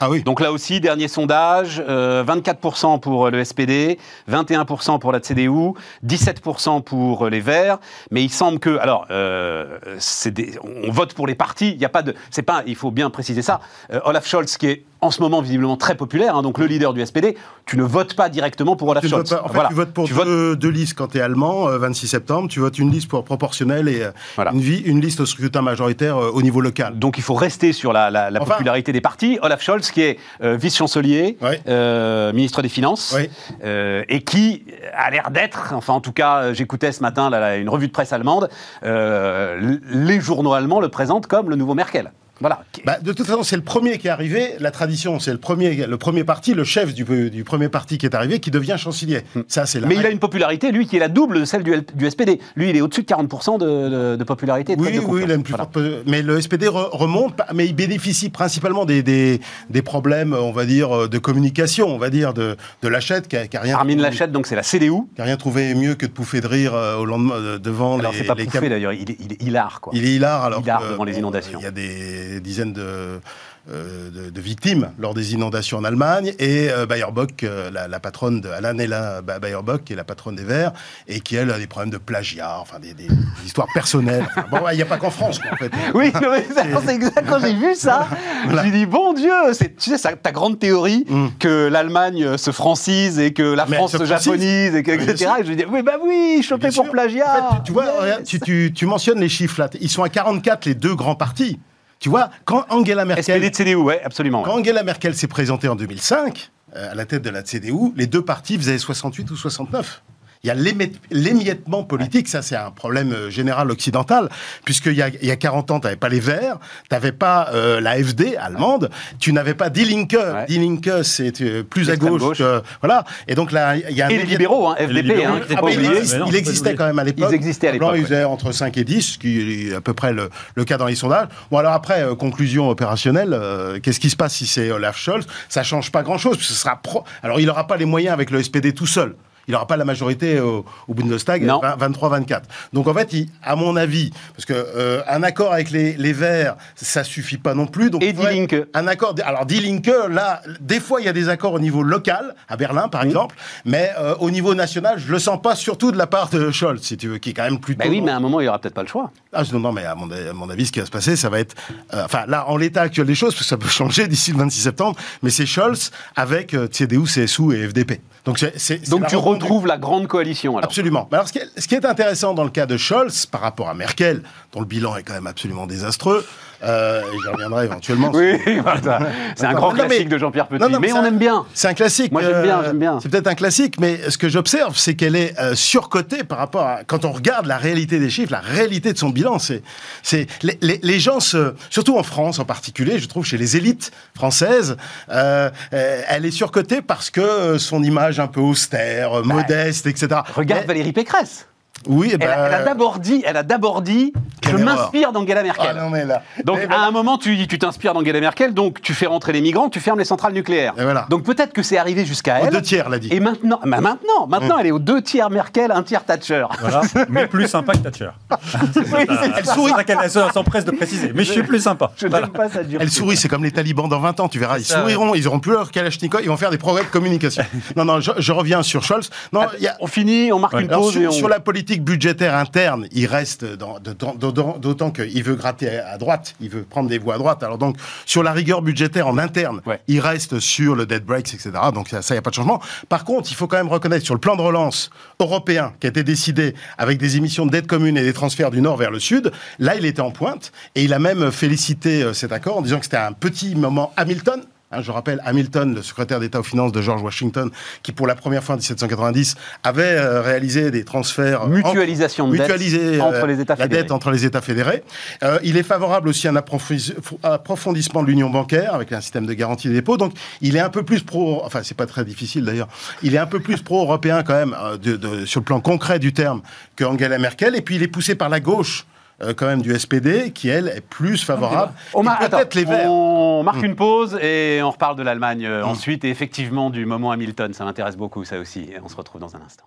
Ah oui. Donc là aussi, dernier sondage, euh, 24% pour le SPD, 21% pour la CDU, 17% pour les Verts. Mais il semble que, alors, euh, des- on vote pour les partis. Il y a pas de, c'est pas, il faut bien préciser ça. Euh, Olaf Scholz, qui est en ce moment visiblement très populaire, hein, donc le leader du SPD, tu ne votes pas directement pour Olaf Tu, Scholz. pas- en fait, Voilà. tu votes pour Tu votes- deux, listes quand tu es allemand, euh, 26 septembre. Tu votes une liste pour proportionnelle et euh, Voilà. une, vie- une liste au scrutin majoritaire euh, au niveau local. Donc il faut rester sur la, la- la Enfin- popularité des partis. Olaf Scholz, qui est euh, vice-chancelier, Ouais. euh, ministre des Finances, Ouais. euh, et qui a l'air d'être, enfin en tout cas, euh, j'écoutais ce matin là, là, une revue de presse allemande, euh, les journaux allemands le présentent comme le nouveau Merkel. Voilà. Bah, de toute façon, c'est le premier qui est arrivé. La tradition, c'est le premier, le premier parti, le chef du, du premier parti qui est arrivé, qui devient chancelier. Ça, c'est Hmm. Mais il a une popularité, lui, qui est la double de celle du, SPD. Lui, il est au-dessus de 40% de, de- de popularité. de Oui, oui, il a une plus Voilà. forte. Mais le SPD re- remonte, mais il bénéficie principalement des, des, des problèmes, on va dire, de communication, on va dire, de, de Lachette, qui a, qui a rien, Armin Laschet, donc c'est la CDU. qui a rien trouvé mieux que de pouffer de rire euh, au lendemain, euh, devant Alors les, c'est pas pouffé d'ailleurs, il est, il est hilar quoi. Il est hilar alors Hilar que, devant les inondations. Il y a des dizaines de, euh, de, de victimes lors des inondations en Allemagne et euh, Baerbock, euh, la, la patronne de Alanella Ba- Baerbock, qui est la patronne des Verts et qui elle a des problèmes de plagiat, enfin des, des- des histoires personnelles. Enfin, bon, il n'y a pas qu'en France quoi, en fait. Oui, c'est exact. Quand j'ai vu ça, Voilà. me dis bon Dieu, tu sais ça, ta grande théorie Mm. que l'Allemagne se francise et que la Mais France se se japonise et que, etc. Et je dis oui bah oui, chopé pour plagiat. En fait, tu, tu vois, Yes. tu- tu mentionnes les chiffres là. Ils sont à 44 les deux grands partis. Tu vois, quand Angela Merkel, SPD de CDU, ouais, absolument. ouais. quand Angela Merkel s'est présentée en 2005 euh, à la tête de la CDU, les deux partis faisaient 68 ou 69. Il y a l'émiettement politique, ça c'est un problème euh, général occidental, puisqu'il y a, il y a 40 ans, tu n'avais pas les Verts, tu n'avais pas euh, la FD allemande, tu n'avais pas Die Linke. Ouais. Die Linke, c'est euh, plus à gauche. gauche. que- voilà. Et donc là, il y a un Et les libéraux, hein, les FDP, libéraux, hein, ah, faut ah, pas il, existe- non, existait quand même à l'époque. Ils existaient à l'époque, ils faisaient entre 5 et 10, ce qui est à peu près le, le cas dans les sondages. Bon, alors après, conclusion opérationnelle, euh, qu'est-ce qui se passe si c'est Olaf Scholz? Ça change pas grand-chose. Ce sera pro- Alors, il n'aura pas les moyens avec le SPD tout seul. Il n'aura pas la majorité au, au Bundestag, Non. 23-24. Donc en fait, il- à mon avis, parce que euh, un accord avec les, les Verts, ça suffit pas non plus. Donc Et Die Linke. un accord. Alors, Die Linke, là, des fois, il y a des accords au niveau local, à Berlin, Mmh. par exemple, mais euh, au niveau national, je le sens pas, surtout de la part de Scholz, si tu veux, qui est quand même plutôt. Bah oui, mais à un moment il y aura peut-être pas le choix. Ah, non, non, mais à mon, à mon avis, ce qui va se passer, ça va être. euh, enfin, là, en l'état actuel des choses, parce que ça peut changer d'ici le 26 septembre, mais c'est Scholz avec euh, CDU, CSU et FDP. Donc, tu retrouves la grande coalition alors. Absolument. Mais Alors, ce qui, est, ce qui est intéressant dans le cas de Scholz par rapport à Merkel, dont le bilan est quand même absolument désastreux, euh, j'y reviendrai éventuellement. Oui, voilà. c'est un grand non, mais- classique de Jean-Pierre Petit. Non, non, mais on un- aime bien. C'est un classique. Moi, j'aime bien, j'aime bien. C'est peut-être un classique, mais ce que j'observe, c'est qu'elle est euh, surcotée par rapport à. Quand on regarde la réalité des chiffres, la réalité de son bilan, c'est. les, les- les gens, se, surtout en France en particulier, je trouve chez les élites françaises, euh, euh, elle est surcotée parce que euh, son image un peu austère, euh, modeste, etc. Regarde Mais- Valérie Pécresse. Oui, eh Elle, a- ben, elle a d'abord dit, elle a d'abord dit, je Quelle m'inspire d'Angela Merkel. Ah non, mais là. Donc, Mais à voilà. un moment, tu tu t'inspires d'Angela Merkel, donc tu fais rentrer les migrants, tu fermes les centrales nucléaires. Et voilà. Donc, peut-être que c'est arrivé jusqu'à Aux elle. deux tiers, l'a dit. Et maintenant, bah maintenant, maintenant, elle est aux deux tiers Merkel, un tiers Thatcher. Voilà. Mais plus sympa que Thatcher. Oui, Elle sourit. Elle s'empresse de préciser. Mais je suis plus sympa. Je Voilà. n'aime pas ça. Elle sourit, c'est comme les talibans dans 20 ans, tu verras. Ils ça, souriront, ils auront plus leur Kalachnikov, ils vont faire des progrès de communication. non, non, je, je reviens sur Scholz. Non, il y a- On finit, on marque Ouais. une pause et sur, on... sur la politique budgétaire interne, il reste d'autant qu'il veut gratter à droite, il veut prendre des voix à droite. Alors donc, sur la rigueur budgétaire en interne, Ouais. il reste sur le dead breaks, etc. Donc ça, il n'y a pas de changement. Par contre, il faut quand même reconnaître sur le plan de relance européen qui a été décidé avec des émissions de dette commune et des transferts du nord vers le sud, là, il était en pointe et il a même félicité euh, cet accord en disant que c'était un petit moment Hamilton. Hein, je rappelle Hamilton, le secrétaire d'État aux finances de George Washington, qui pour la première fois en 1790 avait euh, réalisé des transferts Mutualisation de dette euh, entre les États la fédérés. dette entre les États fédérés. Euh, il est favorable aussi à un approfondis- approfondissement de l'union bancaire avec un système de garantie des dépôts. Donc, il est un peu plus pro. Enfin, c'est pas très difficile d'ailleurs. Il est un peu plus pro-européen quand même de- de- sur le plan concret du terme que Angela Merkel. Et puis, il est poussé par la gauche. Euh, quand même du SPD qui elle est plus favorable On, mar- attends, les verts on Hmm. marque une pause et on reparle de l'Allemagne euh, ensuite et effectivement du moment Hamilton. Ça m'intéresse beaucoup, ça aussi. Et on se retrouve dans un instant.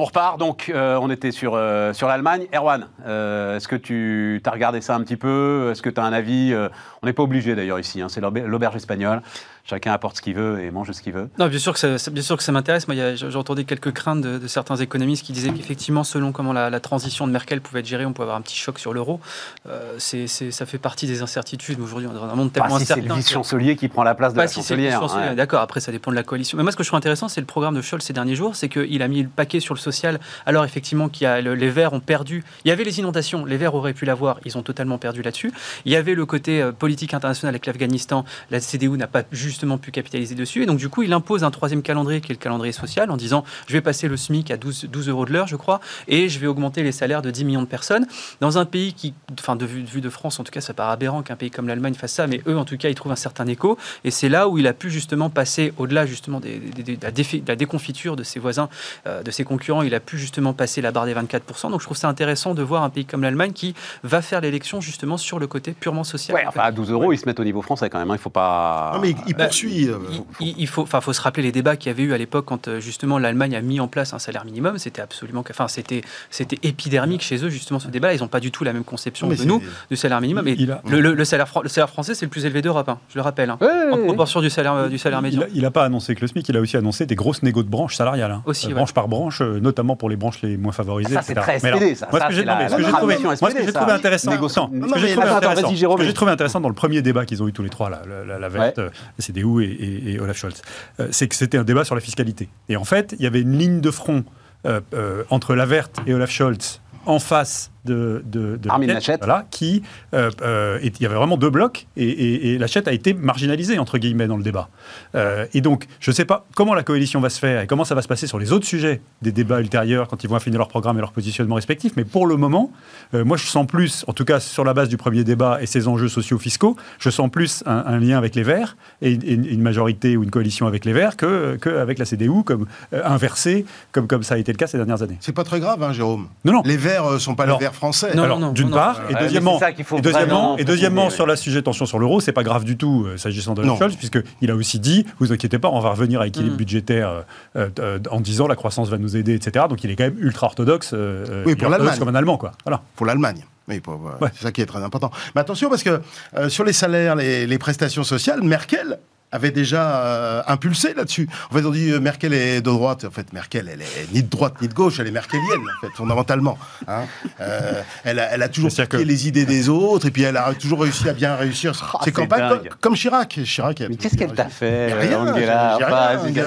On repart, donc euh, on était sur, euh, sur l'Allemagne. Erwan, euh, est-ce que tu as regardé ça un petit peu? Est-ce que tu as un avis? On n'est pas obligé d'ailleurs ici, hein, c'est l'auber- l'auberge espagnole. Chacun apporte ce qu'il veut et mange ce qu'il veut. Non, bien sûr que ça, bien sûr que ça m'intéresse. Moi, j'ai entendu quelques craintes de, de certains économistes qui disaient qu'effectivement, selon comment la, la transition de Merkel pouvait être gérée, on pouvait avoir un petit choc sur l'euro. Euh, c'est, ça fait partie des incertitudes. Aujourd'hui, on est dans un monde Pas tellement si c'est le vice-chancelier qui prend la place de Pas la si chancelière. ouais. D'accord, après ça dépend de la coalition. Mais moi, ce que je trouve intéressant, c'est le programme de Scholz ces derniers jours, c'est qu'il a mis le paquet sur le social. Alors effectivement, qu'il le- les Verts ont perdu. Il y avait les inondations, les Verts auraient pu l'avoir, ils ont totalement perdu là-dessus. Il y avait le côté euh, politique international avec l'Afghanistan, la CDU n'a pas justement pu capitaliser dessus, et donc du coup, il impose un troisième calendrier qui est le calendrier social, en disant je vais passer le SMIC à 12, 12 euros de l'heure, je crois, et je vais augmenter les salaires de 10 millions de personnes dans un pays qui, enfin de vue de, vue de France, en tout cas, ça paraît aberrant qu'un pays comme l'Allemagne fasse ça, mais eux, en tout cas, ils trouvent un certain écho. Et c'est là où il a pu justement passer au-delà justement des- des- des- de, la défi- de la déconfiture de ses voisins, euh, de ses concurrents. Il a pu justement passer la barre des 24%. Donc je trouve ça intéressant de voir un pays comme l'Allemagne qui va faire l'élection justement sur le côté purement social. Ouais, enfin, à 12 euros, ils se mettent au niveau français quand même. hein. Il faut pas. Non, mais il, il Bah, poursuit. euh, Il, faut, enfin, faut se rappeler les débats qu'il y avait eu à l'époque quand euh, justement l'Allemagne a mis en place un salaire minimum. C'était absolument, enfin, c'était, c'était épidermique chez eux justement ce débat. Ils n'ont pas du tout la même conception mais que nous du salaire minimum. Et Il a- le, le- le salaire, le salaire français, c'est le plus élevé d'Europe. hein, je le rappelle. hein, Ouais, en proportion du salaire, du salaire médian. Il n'a pas annoncé que le SMIC, il a aussi annoncé des grosses négos de branches salariales. hein. Aussi, Euh, ouais. Branche par branche, euh, notamment pour les branches les moins favorisées. Ça, c'est très SPD, ça. Moi, ce que j'ai trouvé, intéressant, ce que j'ai trouvé intéressant- dans le premier débat qu'ils ont eu tous les trois, là, la, Verte, CDU et, Olaf Scholz, euh, c'est que c'était un débat sur la fiscalité. Et en fait, il y avait une ligne de front euh, euh, entre la Verte et Olaf Scholz en face de, de, de Armin Laschet, Laschet. voilà, qui euh, euh, et il y avait vraiment deux blocs et, et, et Laschet a été marginalisé entre guillemets dans le débat. Euh, et donc, je ne sais pas comment la coalition va se faire et comment ça va se passer sur les autres sujets des débats ultérieurs quand ils vont affiner leur programme et leur positionnement respectif. Mais pour le moment, euh, moi, je sens plus, en tout cas sur la base du premier débat et ses enjeux sociaux-fiscaux, je sens plus un, un lien avec les Verts et une, majorité ou une coalition avec les Verts que, que avec la CDU, comme euh, inversé, comme, comme ça a été le cas ces dernières années. C'est pas très grave, hein, Jérôme. Non, non. Les Verts sont pas Alors, les Verts français. Non, Alors, non, d'une non, part, et deuxièmement, c'est ça qu'il faut et deuxièmement, et deuxièmement sur la sujet tension sur l'euro, c'est pas grave du tout euh, s'agissant de. Scholz, puisqu'il a aussi dit, vous inquiétez pas, on va revenir à l'équilibre Mm. budgétaire euh, euh, en disant la croissance va nous aider, etc. Donc il est quand même ultra orthodoxe, Oui, pour l'Allemagne. comme un Allemand, quoi. Voilà. pour l'Allemagne. Oui, pour- voilà. Ouais. c'est ça qui est très important. Mais attention, parce que euh, sur les salaires, les, les prestations sociales, Merkel avait déjà euh, impulsé là-dessus. En fait, on dit euh, Merkel est de droite. En fait, Merkel, elle est ni de droite ni de gauche, elle est merkelienne, en fait, fondamentalement. hein. Euh, elle, a, elle a toujours piqué que- les idées des autres, et puis elle a toujours réussi à bien réussir Ah, ses c'est campagnes, comme, comme Chirac. Chirac Mais qu'est-ce qu'elle t'a fait, rien,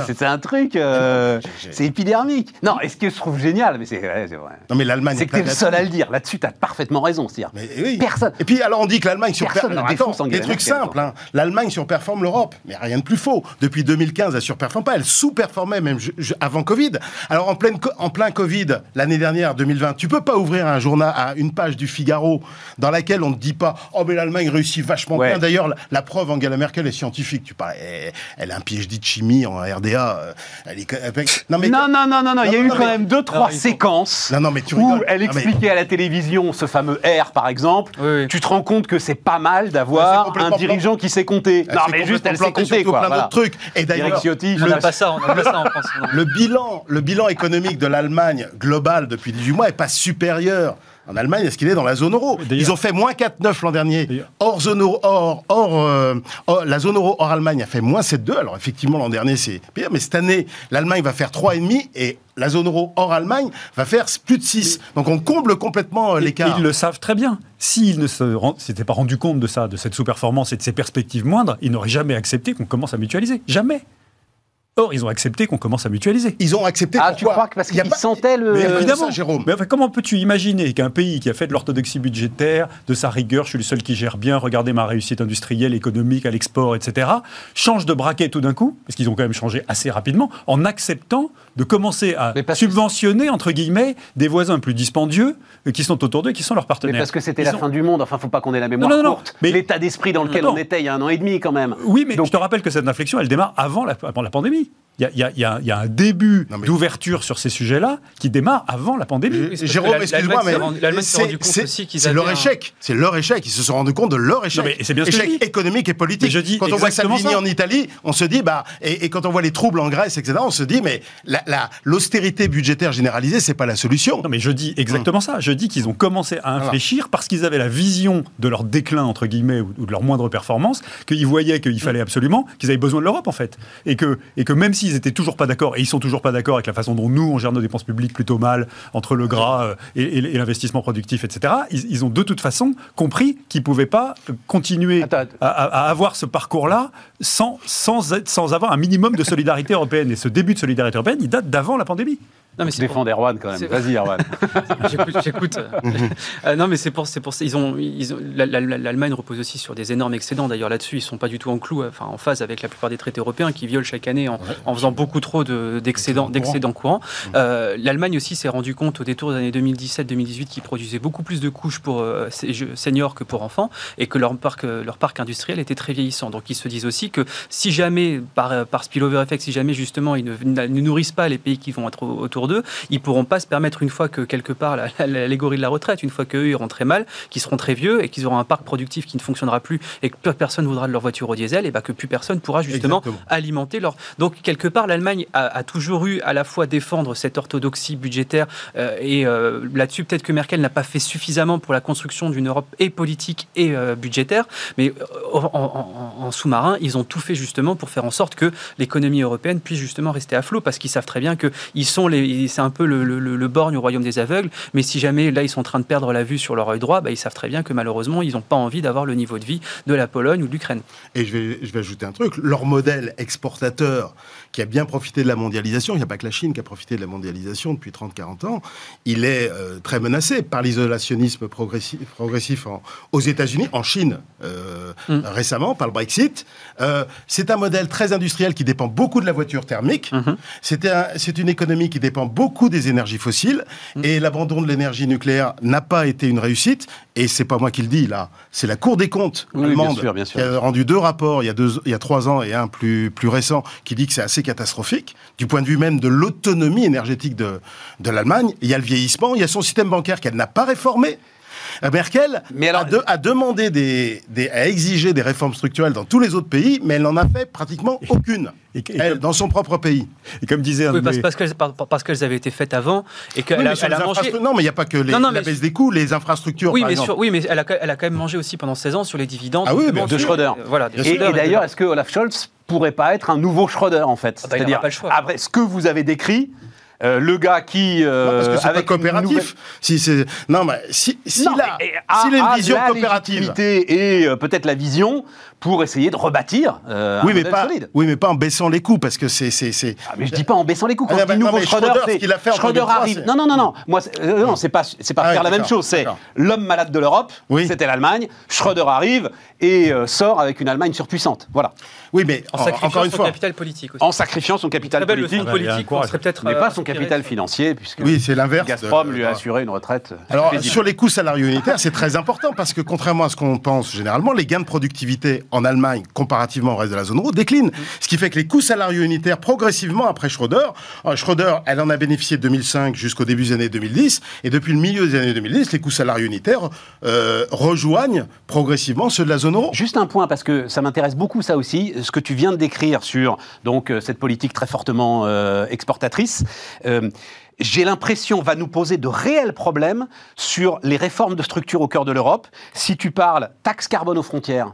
c'est- un truc. euh, c'est épidermique. Non, et ce que je trouve génial, mais c'est vrai. Non, mais l'Allemagne. C'est est que t'es le seul à le dire. Là-dessus, t'as parfaitement raison. Oui. Personne. Et puis alors on dit que l'Allemagne surperforme. Des trucs simples. hein. L'Allemagne surperforme l'Europe, mais rien de plus faux. Depuis 2015, elle surperforme pas. Elle sous-performait même je- je- avant Covid. Alors en pleine en plein Covid l'année dernière 2020, tu peux pas ouvrir un journal à une page du Figaro dans laquelle on ne dit pas oh mais l'Allemagne réussit vachement Ouais. bien. D'ailleurs la, la preuve Angela Merkel est scientifique. Tu parles, elle, elle a un PhD de chimie en RDA. euh, Elle est, elle- non mais non, non, non, non, non, il y a non, eu non, quand mais- même deux, trois séquences non non mais tu où rigoles. elle Non, mais- expliquait à la télévision ce fameux R, par exemple. Oui, oui. Tu te rends compte que c'est pas mal d'avoir un dirigeant qui sait compter. Elle non, mais juste, elle sait plantée compter, sur quoi. plein voilà. d'autres trucs. Et d'ailleurs, On le- n'a pas ça, on n'a pas ça en France. non. Le bilan, le bilan économique de l'Allemagne global depuis 18 mois est pas supérieur en Allemagne à ce qu'il est dans la zone euro? Ils ont fait moins 4,9 l'an dernier. Hors zone euro, hors, hors, euh, hors- la zone euro hors Allemagne a fait moins 7,2. Alors effectivement l'an dernier c'est pire, mais cette année l'Allemagne va faire 3,5 et la zone euro hors Allemagne va faire plus de 6. Donc on comble complètement euh, l'écart. Ils le savent très bien. S'ils ne s'étaient pas rendus compte de ça, de cette sous-performance et de ces perspectives moindres, ils n'auraient jamais accepté qu'on commence à mutualiser. Jamais. Or, ils ont accepté qu'on commence à mutualiser. Ils ont accepté. Ah, tu crois que parce Il y a qu'ils pas- sentaient le- Mais évidemment, Jérôme. Mais enfin, comment peux-tu imaginer qu'un pays qui a fait de l'orthodoxie budgétaire, de sa rigueur, je suis le seul qui gère bien, regardez ma réussite industrielle, économique, à l'export, etc., change de braquet tout d'un coup, parce qu'ils ont quand même changé assez rapidement, en acceptant de commencer à Mais subventionner, entre guillemets, des voisins plus dispendieux euh, qui sont autour d'eux qui sont leurs Mais partenaires. parce que c'était la ont- fin du monde. Enfin, faut pas qu'on ait la mémoire Non, non, non, courte. mais- L'état d'esprit dans lequel on était il y a un an et demi, quand même. Oui, mais Donc- je te rappelle que cette inflexion, elle démarre avant la, avant la pandémie. Il y, y, y a, un début mais... d'ouverture sur ces sujets-là qui démarre avant la pandémie. Oui, Jérôme, excuse-moi, mais c'est leur échec. C'est leur échec. Ils se sont rendus compte de leur échec. Bien échec économique et politique. Je dis quand on voit Salvini en Italie, on se dit, bah, et, et, quand on voit les troubles en Grèce, etc., on se dit, mais l'austérité la, budgétaire généralisée, c'est pas la solution. Non, mais je dis exactement hum. ça. Je dis qu'ils ont commencé à infléchir parce qu'ils avaient la vision de leur déclin, entre guillemets, ou, de leur moindre performance, qu'ils voyaient qu'il fallait absolument, qu'ils avaient besoin de l'Europe, en fait. Et que, et que même s'ils étaient toujours pas d'accord, et ils sont toujours pas d'accord avec la façon dont nous, on gère nos dépenses publiques plutôt mal, entre le gras euh, et, et, l'investissement productif, etc., ils, ils, ont de toute façon compris qu'ils pouvaient pas continuer à, à, avoir ce parcours-là sans, sans, sans avoir un minimum de solidarité européenne. Et ce début de solidarité européenne, il date d'avant la pandémie. Non, mais Défends pour... Erwan quand même. Vas-y, Erwan. J'écoute. euh, non, mais c'est pour, pour ça. Ils ont, ils ont, L'Allemagne repose aussi sur des énormes excédents. D'ailleurs, là-dessus, ils sont pas du tout en clou, enfin, en phase avec la plupart des traités européens qui violent chaque année en, ouais. en faisant beaucoup trop d'excédents de, courants. Mmh. Euh, L'Allemagne aussi s'est rendu compte au détour des années 2017-2018 qu'ils produisaient beaucoup plus de couches pour euh, seniors que pour enfants et que leur parc, leur parc industriel était très vieillissant. Donc, ils se disent aussi que si jamais, par, par spillover effect, si jamais justement ils ne, ne nourrissent pas les pays qui vont être autour d'eux, ils pourront pas se permettre une fois que quelque part l'allégorie de la retraite, une fois qu'eux ils auront très mal, qu'ils seront très vieux et qu'ils auront un parc productif qui ne fonctionnera plus et que plus personne voudra de leur voiture au diesel, et bah que plus personne pourra justement Exactement. alimenter leur. Donc quelque part l'Allemagne a, a, toujours eu à la fois défendre cette orthodoxie budgétaire euh, et euh, là-dessus peut-être que Merkel n'a pas fait suffisamment pour la construction d'une Europe et politique et euh, budgétaire, mais en, en, en sous-marin ils ont tout fait justement pour faire en sorte que l'économie européenne puisse justement rester à flot parce qu'ils savent très bien que ils sont les c'est un peu le, le, borgne au royaume des aveugles. Mais si jamais là ils sont en train de perdre la vue sur leur œil droit, bah, ils savent très bien que malheureusement ils n'ont pas envie d'avoir le niveau de vie de la Pologne ou de l'Ukraine. Et je vais ajouter un truc leur modèle exportateur qui a bien profité de la mondialisation, il n'y a pas que la Chine qui a profité de la mondialisation depuis 30-40 ans, il est euh, très menacé par l'isolationnisme progressif, progressif en, aux États-Unis, en Chine euh, mm. récemment, par le Brexit. Euh, c'est un modèle très industriel qui dépend beaucoup de la voiture thermique. Mm -hmm. C'est une économie qui dépend beaucoup des énergies fossiles mm. et l'abandon de l'énergie nucléaire n'a pas été une réussite. Et c'est pas moi qui le dis là, c'est la Cour des comptes oui, allemande bien sûr, bien sûr. qui a rendu deux rapports il y a, deux, il y a trois ans et un plus, plus récent qui dit que c'est assez catastrophique du point de vue même de l'autonomie énergétique de, de l'Allemagne. Il y a le vieillissement, il y a son système bancaire qu'elle n'a pas réformé. Merkel mais alors, a, de, a, demandé des, des, à exiger des réformes structurelles dans tous les autres pays, mais elle n'en a fait pratiquement aucune. Et, et elle, comme, dans son propre pays. Et comme disait un oui, parce, parce qu'elles parce qu'elles avaient été faites avant et qu'elle oui, a, elle a mangé. Non, mais il n'y a pas que les, non, non, la baisse des coûts, les infrastructures. Oui, mais, sur, oui, mais elle a, elle a quand même mangé aussi pendant 16 ans sur les dividendes ah oui, de Schröder. Euh, voilà, et, et d'ailleurs, est-ce que Olaf Scholz pourrait pas être un nouveau Schröder en fait. Ah, C'est-à-dire, après ce que vous avez décrit, euh, le gars qui euh, non, parce que c'est avec pas coopératif. Nouvelle... Si c'est non mais si si non, là, mais, a, s'il a une vision la coopérative. et euh, peut-être la vision pour essayer de rebâtir euh, oui, un mais pas, solide. Oui, mais pas en baissant les coûts, parce que c'est... c'est, ah, mais je dis pas en baissant les coûts. Quand ah, je dis nouveau non, Schroeder, Schroeder, c'est... a fait Schroeder arrive... Non, non, non, non. Moi, euh, non, c'est pas, c'est pas ah, faire la même chose. C'est l'homme malade de l'Europe, oui. c'était l'Allemagne. Schroeder arrive et euh, sort avec une Allemagne surpuissante. Voilà. Oui, mais en sacrifiant encore une son fois, capital politique aussi. En sacrifiant son capital politique. Le politique on serait peut-être... Mais pas son capital financier, puisque oui, c'est l'inverse Gazprom lui a assuré une retraite. Alors, sur les coûts salariaux unitaires, c'est très important, parce que contrairement à ce qu'on pense généralement, les gains de productivité en Allemagne, comparativement au reste de la zone euro, déclinent. Ce qui fait que les coûts salariaux unitaires, progressivement après Schroeder, Schroeder, elle en a bénéficié de 2005 jusqu'au début des années 2010, et depuis le milieu des années 2010, les coûts salariaux unitaires euh, rejoignent progressivement ceux de la zone euro. Juste un point, parce que ça m'intéresse beaucoup ça aussi, ce que tu viens de décrire sur donc cette politique très fortement euh, exportatrice. Euh, j'ai l'impression, va nous poser de réels problèmes sur les réformes de structure au cœur de l'Europe. Si tu parles taxe carbone aux frontières,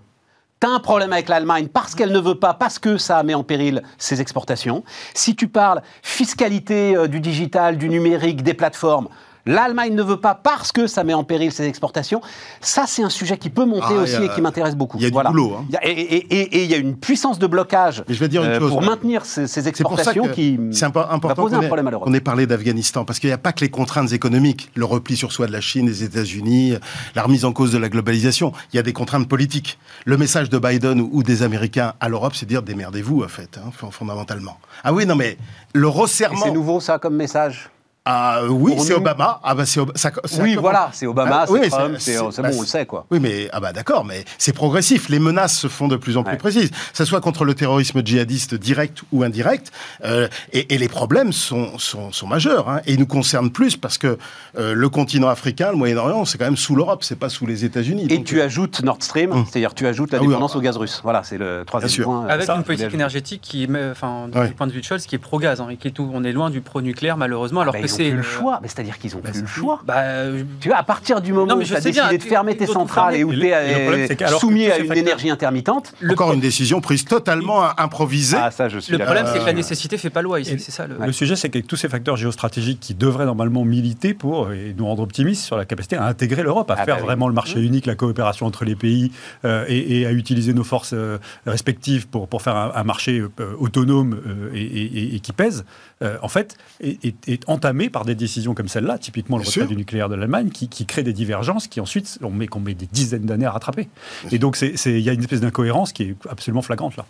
tu as un problème avec l'Allemagne parce qu'elle ne veut pas, parce que ça met en péril ses exportations. Si tu parles fiscalité euh, du digital, du numérique, des plateformes, L'Allemagne ne veut pas parce que ça met en péril ses exportations. Ça, c'est un sujet qui peut monter ah, aussi a, et qui m'intéresse beaucoup. Il y a voilà. du boulot. Hein. Et il y a une puissance de blocage je vais dire une euh, chose, pour maintenir ces, ces exportations qui c'est important va poser qu'on ait. On ait parlé d'Afghanistan parce qu'il n'y a pas que les contraintes économiques, le repli sur soi de la Chine, des États-Unis, la remise en cause de la globalisation. Il y a des contraintes politiques. Le message de Biden ou, ou des Américains à l'Europe, c'est de dire démerdez-vous, en fait, hein, fondamentalement. Ah oui, non, mais le resserrement. C'est nouveau, ça, comme message? Ah oui, c'est Obama. Ah bah c'est Ob- ça- ça Oui, voilà, c'est Obama, Ah, c'est oui, Trump, c'est- c'est- c'est bah, bon, on le sait, quoi. Oui, mais ah bah d'accord, mais c'est progressif. Les menaces se font de plus en plus Ouais. précises, que ce soit contre le terrorisme djihadiste direct ou indirect. euh, et, et les problèmes sont, sont, sont majeurs. hein, et ils nous concernent plus parce que euh, le continent africain, le Moyen-Orient, c'est quand même sous l'Europe, c'est pas sous les États-Unis. Et Donc, tu ajoutes Nord Stream, Hum. c'est-à-dire tu ajoutes la Ah oui, dépendance au gaz russe. Voilà, c'est le troisième point. euh, Avec ça, une politique énergétique qui, est, euh, enfin, du Ouais. point de vue de Scholz, qui est pro-gaz, hein, et qui est tout, on est loin du pro-nucléaire malheureusement, alors Bah, que c'est plus le choix. Mais c'est-à-dire qu'ils ont plus le choix. Bah, euh, Tu vois, à partir du moment où tu as décidé de fermer tes centrales et où tu es que soumis à une énergie intermittente. le Encore pro- une décision prise totalement improvisée. Ah, ça, je suis Le problème, c'est que la Euh, nécessité fait pas loi ici, c'est ça le. Le sujet, c'est qu'avec tous ces facteurs géostratégiques qui devraient normalement militer pour et nous rendre optimistes sur la capacité à intégrer l'Europe, à Ah faire bah oui. vraiment le marché unique, la coopération entre les pays euh, et, et à utiliser nos forces euh, respectives pour, pour faire un, un marché euh, autonome euh, et, et- et qui pèse, euh, en fait, est, est- par des décisions comme celle-là, typiquement le Bien retrait sûr. du nucléaire de l'Allemagne, qui, qui créent des divergences qui ensuite, on met, qu'on met des dizaines d'années à rattraper. Et donc, c'est- c'est- il y a une espèce d'incohérence qui est absolument flagrante là.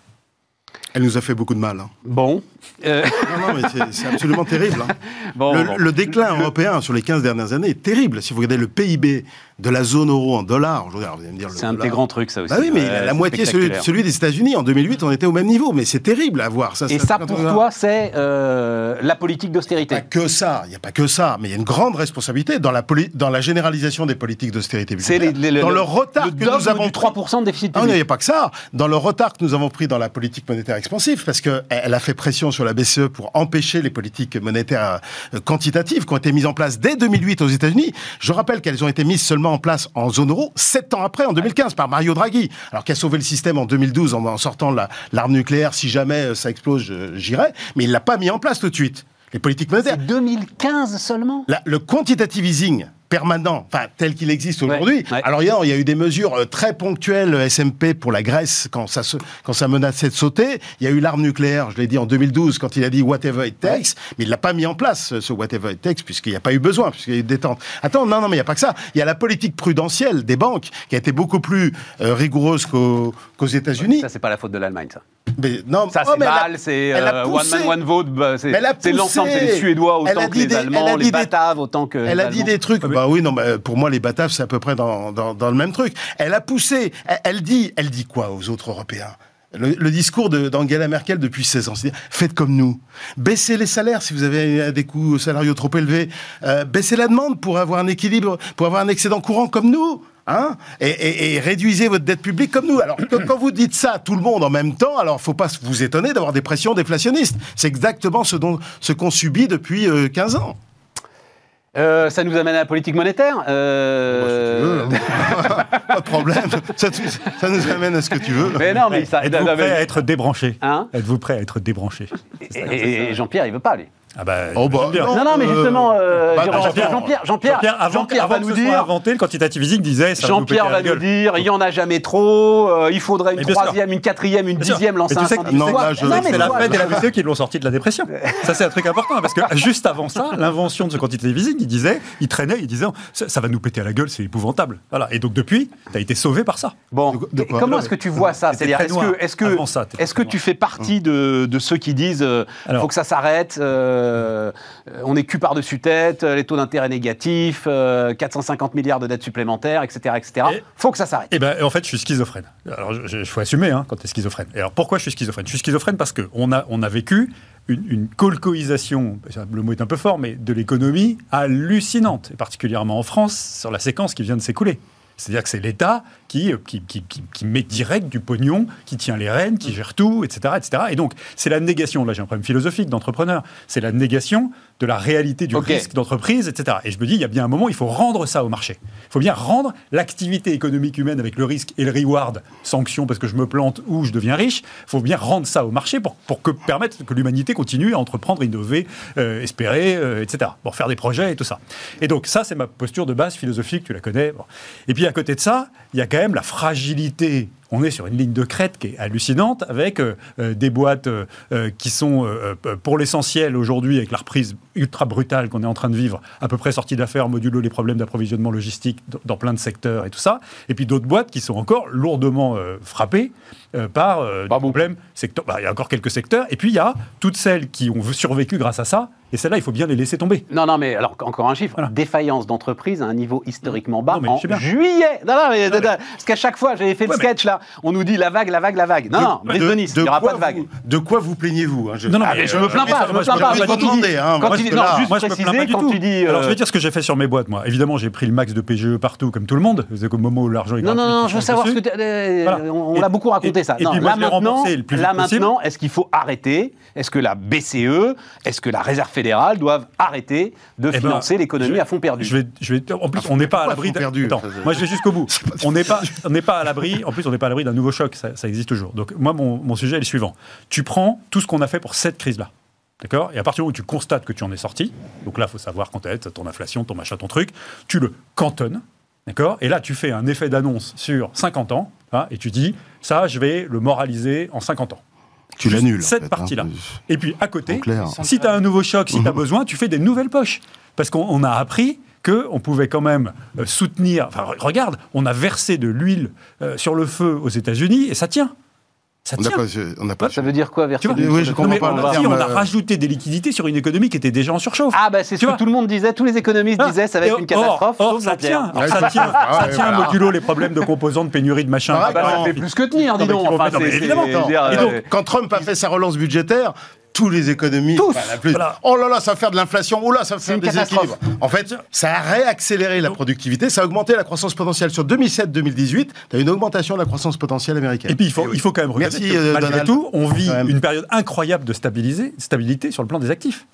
Elle nous a fait beaucoup de mal. hein. Bon. Euh, Non, non, mais c'est- c'est absolument terrible. hein. bon, le, bon. le déclin européen sur les 15 dernières années est terrible. Si vous regardez le PIB de la zone euro en dollars, C'est un de tes grands trucs, ça aussi. Bah oui, mais Ouais, la, moitié celui, celui des États-Unis. En 2008, on était au même niveau, mais c'est terrible à voir. Ça, Et ça, pour toi, c'est euh, la politique d'austérité. Pas que ça, il n'y a pas que ça, mais il y a une grande responsabilité dans la, poli- dans la généralisation des politiques d'austérité les- budgétaire. les- dans le, le retard le que nous avons du 3% de déficit Ah, il public. n'y a pas que ça. Dans le retard que nous avons pris dans la politique monétaire expansive, parce qu'elle a fait pression sur la BCE pour empêcher les politiques monétaires euh, quantitatives qui ont été mises en place dès 2008 aux États-Unis. Je rappelle qu'elles ont été mises seulement en place en zone euro sept ans après, en 2015, par Mario Draghi, alors qui a sauvé le système en 2012 en, en sortant la- l'arme nucléaire. Si jamais euh, ça explose, j'irai. Mais il l'a pas mis en place tout de suite. Les politiques monétaires. C'est 2015 seulement? La- le quantitative easing permanent, enfin tel qu'il existe aujourd'hui. ouais. Alors hier, il y a eu des mesures euh, très ponctuelles euh, SMP pour la Grèce quand ça, se- quand ça menaçait de sauter. Il y a eu l'arme nucléaire, je l'ai dit en 2012 quand il a dit whatever it takes, mais il l'a pas mis en place ce- whatever it takes puisqu'il n'y a pas eu besoin, puisqu'il y a eu détente. Attends, non, non, mais il n'y a pas que ça. Il y a la politique prudentielle des banques qui a été beaucoup plus euh, rigoureuse qu'aux États-Unis. Ça, c'est pas la faute de l'Allemagne, ça. Mais non, Ça, oh, c'est Bâle, c'est euh, One Man, One Vote. bah, c'est l'ensemble, c'est les. Suédois autant que les des- elle Allemands, a les dit des- Bataves autant que Elle a dit des trucs. Bah oui, non, mais pour moi, les Bataves, c'est à peu près dans, dans, le même truc. Elle a poussé. Elle, dit, elle dit quoi aux autres Européens? Le, discours d'Angela Merkel depuis 16 ans, c'est faites comme nous, baissez les salaires si vous avez euh, des coûts salariaux trop élevés, euh, baissez la demande pour avoir un équilibre, pour avoir un excédent courant comme nous. Hein et, réduisez votre dette publique comme nous. Alors, quand vous dites ça à tout le monde en même temps, alors faut pas vous étonner d'avoir des pressions déflationnistes. C'est exactement ce ce qu'on subit depuis euh, 15 ans. Euh, ça nous amène à la politique monétaire. Euh, Bah, si tu veux, hein. pas de problème. Ça, nous amène à ce que tu veux. Mais non, mais ça. Êtes-vous prêt à être débranché? Hein? Êtes-vous prêt à être débranché? Et, et Jean-Pierre, il veut pas aller. Ah bah, Oh, bah, bien. Non, non, mais justement, euh, bah, Jean- Jean-Pierre- Jean-Pierre, Jean-Pierre, Jean-Pierre, avant, Jean-Pierre avant va que nous ce soit dire. inventé, le quantitative easing disait Jean-Pierre va nous dire, il y en a jamais trop, euh, il faudrait une troisième, une quatrième, une dixième, lancer Mais tu un sais que- Non, soir. là, je- Non, mais C'est la Fed et la BCE qui l'ont sorti de la dépression. Ça, c'est un truc important parce que juste avant ça, l'invention de ce quantitative easing, il disait, il traînait, il disait, ça, ça va nous péter à la gueule, c'est épouvantable. Voilà. Et donc depuis, tu as été sauvé par ça. Bon, comment est-ce que tu vois ça? C'est-à-dire, est-ce que, est-ce que, est-ce tu fais partie de, de ceux qui disent, euh, Alors- faut que ça s'arrête, euh, on est cul par-dessus tête, euh, les taux d'intérêt négatifs, euh, 450 milliards de dettes supplémentaires, etc., etc. Et- faut que ça s'arrête. Eh ben, en fait, je suis schizophrène. Alors, il faut assumer hein, quand tu es schizophrène. Et alors, pourquoi je suis schizophrène? Je suis schizophrène parce qu'on a, on a vécu une, une colcoïsation, le mot est un peu fort, mais de l'économie hallucinante, et particulièrement en France, sur la séquence qui vient de s'écouler. C'est-à-dire que c'est l'État qui, euh, qui, qui- qui- qui met direct du pognon, qui tient les rênes, qui gère tout, etc. etc. Et donc, c'est la négation, là j'ai un problème philosophique d'entrepreneur, c'est la négation de la réalité du risque d'entreprise, etc. Et je me dis, il y a bien un moment, il faut rendre ça au marché. Il faut bien rendre l'activité économique humaine avec le risque et le reward, sanction parce que je me plante ou je deviens riche, il faut bien rendre ça au marché pour, pour que, permettre que l'humanité continue à entreprendre, innover, euh, espérer, euh, etc. Pour faire des projets et tout ça. Et donc ça, c'est ma posture de base philosophique, tu la connais. Bon. Et puis à côté de ça, il y a quand même la fragilité on est sur une ligne de crête qui est hallucinante, avec euh, euh, des boîtes euh, qui sont, euh, pour l'essentiel aujourd'hui, avec la reprise ultra brutale qu'on est en train de vivre, à peu près sorties d'affaires, modulo les problèmes d'approvisionnement logistique dans plein de secteurs et tout ça. Et puis d'autres boîtes qui sont encore lourdement frappées par des problèmes secteurs. Bah, Il y a encore quelques secteurs. Et puis il y a toutes celles qui ont survécu grâce à ça. Et celles-là, il faut bien les laisser tomber. Non, non, mais alors encore un chiffre. Voilà. Défaillance d'entreprise à un niveau historiquement bas Non, mais en juillet. Non, non, mais, parce qu'à chaque fois, j'avais fait le Ouais, sketch là. On nous dit la vague, la vague, la vague. Non, non, Brice de, Nice, il n'y aura pas de vague. vous- de quoi vous plaignez-vous hein, je- Non, non, Ah, mais, je euh, me plains pas, je me plains me pas. plains Quand pas tu de dis- demander, hein, quand tu dis- peux non, juste préciser, quand tout. tu dis. Alors, je euh, vais dire ce que j'ai fait sur mes boîtes, moi. Évidemment, j'ai pris le max de PGE partout, comme tout le monde. C'est comme Momo, l'argent est Non, non, non, je veux savoir ce que tu- euh, on, l'a beaucoup raconté ça. là maintenant, est-ce qu'il faut arrêter? Est-ce que la BCE, est-ce que la Réserve fédérale doivent arrêter de Eh ben, financer l'économie à fond perdu? Je vais, je vais, en plus, on n'est pas à l'abri. perdu? Attends, moi, je vais jusqu'au bout. On n'est pas, on n'est pas à l'abri. En plus, on n'est pas à l'abri d'un nouveau choc. Ça, ça existe toujours. Donc, moi, mon, mon sujet est le suivant. Tu prends tout ce qu'on a fait pour cette crise-là. D'accord? Et à partir du moment où tu constates que tu en es sorti, donc là, il faut savoir quand t'es, ton inflation, ton machin, ton truc, tu le cantonnes. D'accord? Et là, tu fais un effet d'annonce sur 50 ans, hein, et tu dis, ça, je vais le moraliser en 50 ans. Tu l'annules. en Cette hein. partie-là. Et puis, à côté, si tu as un nouveau choc, si tu as Mhm. besoin, tu fais des nouvelles poches. Parce qu'on on a appris qu'on pouvait quand même euh, soutenir. Enfin, re- regarde, on a versé de l'huile euh, sur le feu aux États-Unis et ça tient. Ça On n'a tient. pas, on n'a pas Ça veut dire quoi, verser Tu vois du- Oui, je Non, comprends mais pas on, a on euh, rajouté des liquidités sur une économie qui était déjà en surchauffe. Ah, bah c'est ce que tout le monde disait, tous les économistes Ah, disaient, ça va et être une or- catastrophe. Or, ça tient. Ouais, ça ça tient. tient. Ah Ça tient, voilà. modulo les problèmes de composants, de pénurie, de machin. Ah bah ça Non. fait plus que tenir, dis évidemment. Et donc, quand Trump a fait sa relance budgétaire, tous les économistes, Tous. enfin, la plus- Voilà. oh là là, ça va faire de l'inflation, oh là, ça va faire une des catastrophe. équilibres. En fait, ça a réaccéléré la productivité, ça a augmenté la croissance potentielle. Sur 2007-2018, tu as une augmentation de la croissance potentielle américaine. Et puis il faut, Eh oui. il faut quand même reconnaître Merci, que, euh, malgré Donald. tout, on vit une période incroyable de stabilité sur le plan des actifs.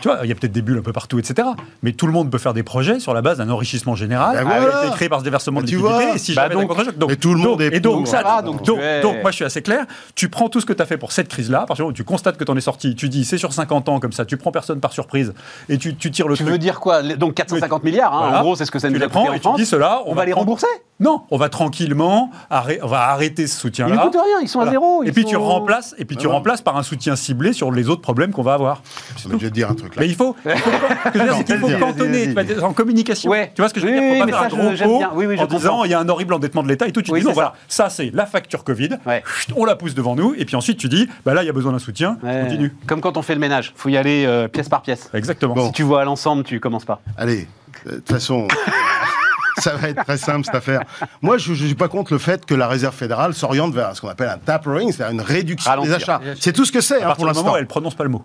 Tu vois, il y a peut-être des bulles un peu partout, etc. Mais tout le monde peut faire des projets sur la base d'un enrichissement général Ben qui a voilà. été créé par ce déversement Ben de tu liquidité. vois. Et si Bah jamais donc- donc, Et tout le monde donc- est et donc, pour. ça, donc, donc donc, tu es- donc, moi je suis assez clair. Tu prends tout ce que tu as fait pour cette crise-là, à partir du moment où tu constates que tu en es sorti, tu dis c'est sur 50 ans comme ça, tu prends personne par surprise et tu, tu tires le Tu truc. veux dire quoi Donc 450 milliards, hein, Voilà. en gros, c'est ce que ça tu nous les a coûté en et tu France. dis cela, On va les rembourser Non, on va tranquillement, arrê- on va arrêter ce Ils soutien-là. ne coûtent rien, ils sont à zéro. Et ils puis tu remplaces, et puis tu Voilà. remplaces par un soutien ciblé sur les autres problèmes qu'on va avoir. Je vais te dire un truc. Mais il faut, il faut, ce que je veux dire, c'est qu'il faut cantonner, vois, en communication. Ouais. Tu vois ce que je veux Oui, dire Faut oui, pas mais faire ça, un je- gros pot bien. Oui, en disant il y a un horrible endettement de l'État et tout. Tu Oui, dis non, voilà, ça c'est la facture Covid. Ouais. Chut, On la pousse devant nous et puis ensuite tu dis bah là il y a besoin d'un soutien. Ouais. Continue. Comme quand on fait le ménage, faut y aller euh, pièce par pièce. Exactement. Bon. Si tu vois à l'ensemble, tu commences pas. Allez, euh, de toute façon, ça va être très simple cette affaire. Moi, je ne suis pas contre le fait que la Réserve fédérale s'oriente vers ce qu'on appelle un tapering, c'est-à-dire une réduction Ralentir. des achats. C'est tout ce que c'est À hein, partir pour du moment l'instant. elle prononce pas le mot.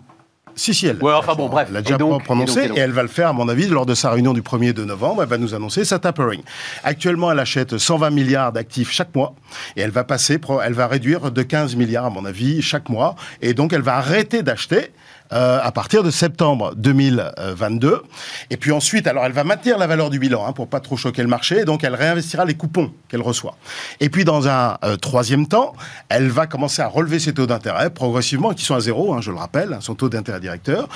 Si, si, elle. Ouais, enfin bon, bref. Elle l'a Et déjà prononcé et et, donc- elle va le faire, à mon avis, lors de sa réunion du 1er de novembre. Elle va nous annoncer sa tapering. Actuellement, elle achète 120 milliards d'actifs chaque mois et elle va passer, elle va réduire de 15 milliards, à mon avis, chaque mois. Et donc, elle va arrêter d'acheter. Euh, à partir de septembre 2022. Et puis ensuite, alors elle va maintenir la valeur du bilan hein, pour pas trop choquer le marché. Donc elle réinvestira les coupons qu'elle reçoit. Et puis dans un euh, troisième temps, elle va commencer à relever ses taux d'intérêt progressivement, qui sont à zéro, hein, je le rappelle, hein, son taux d'intérêt directeur,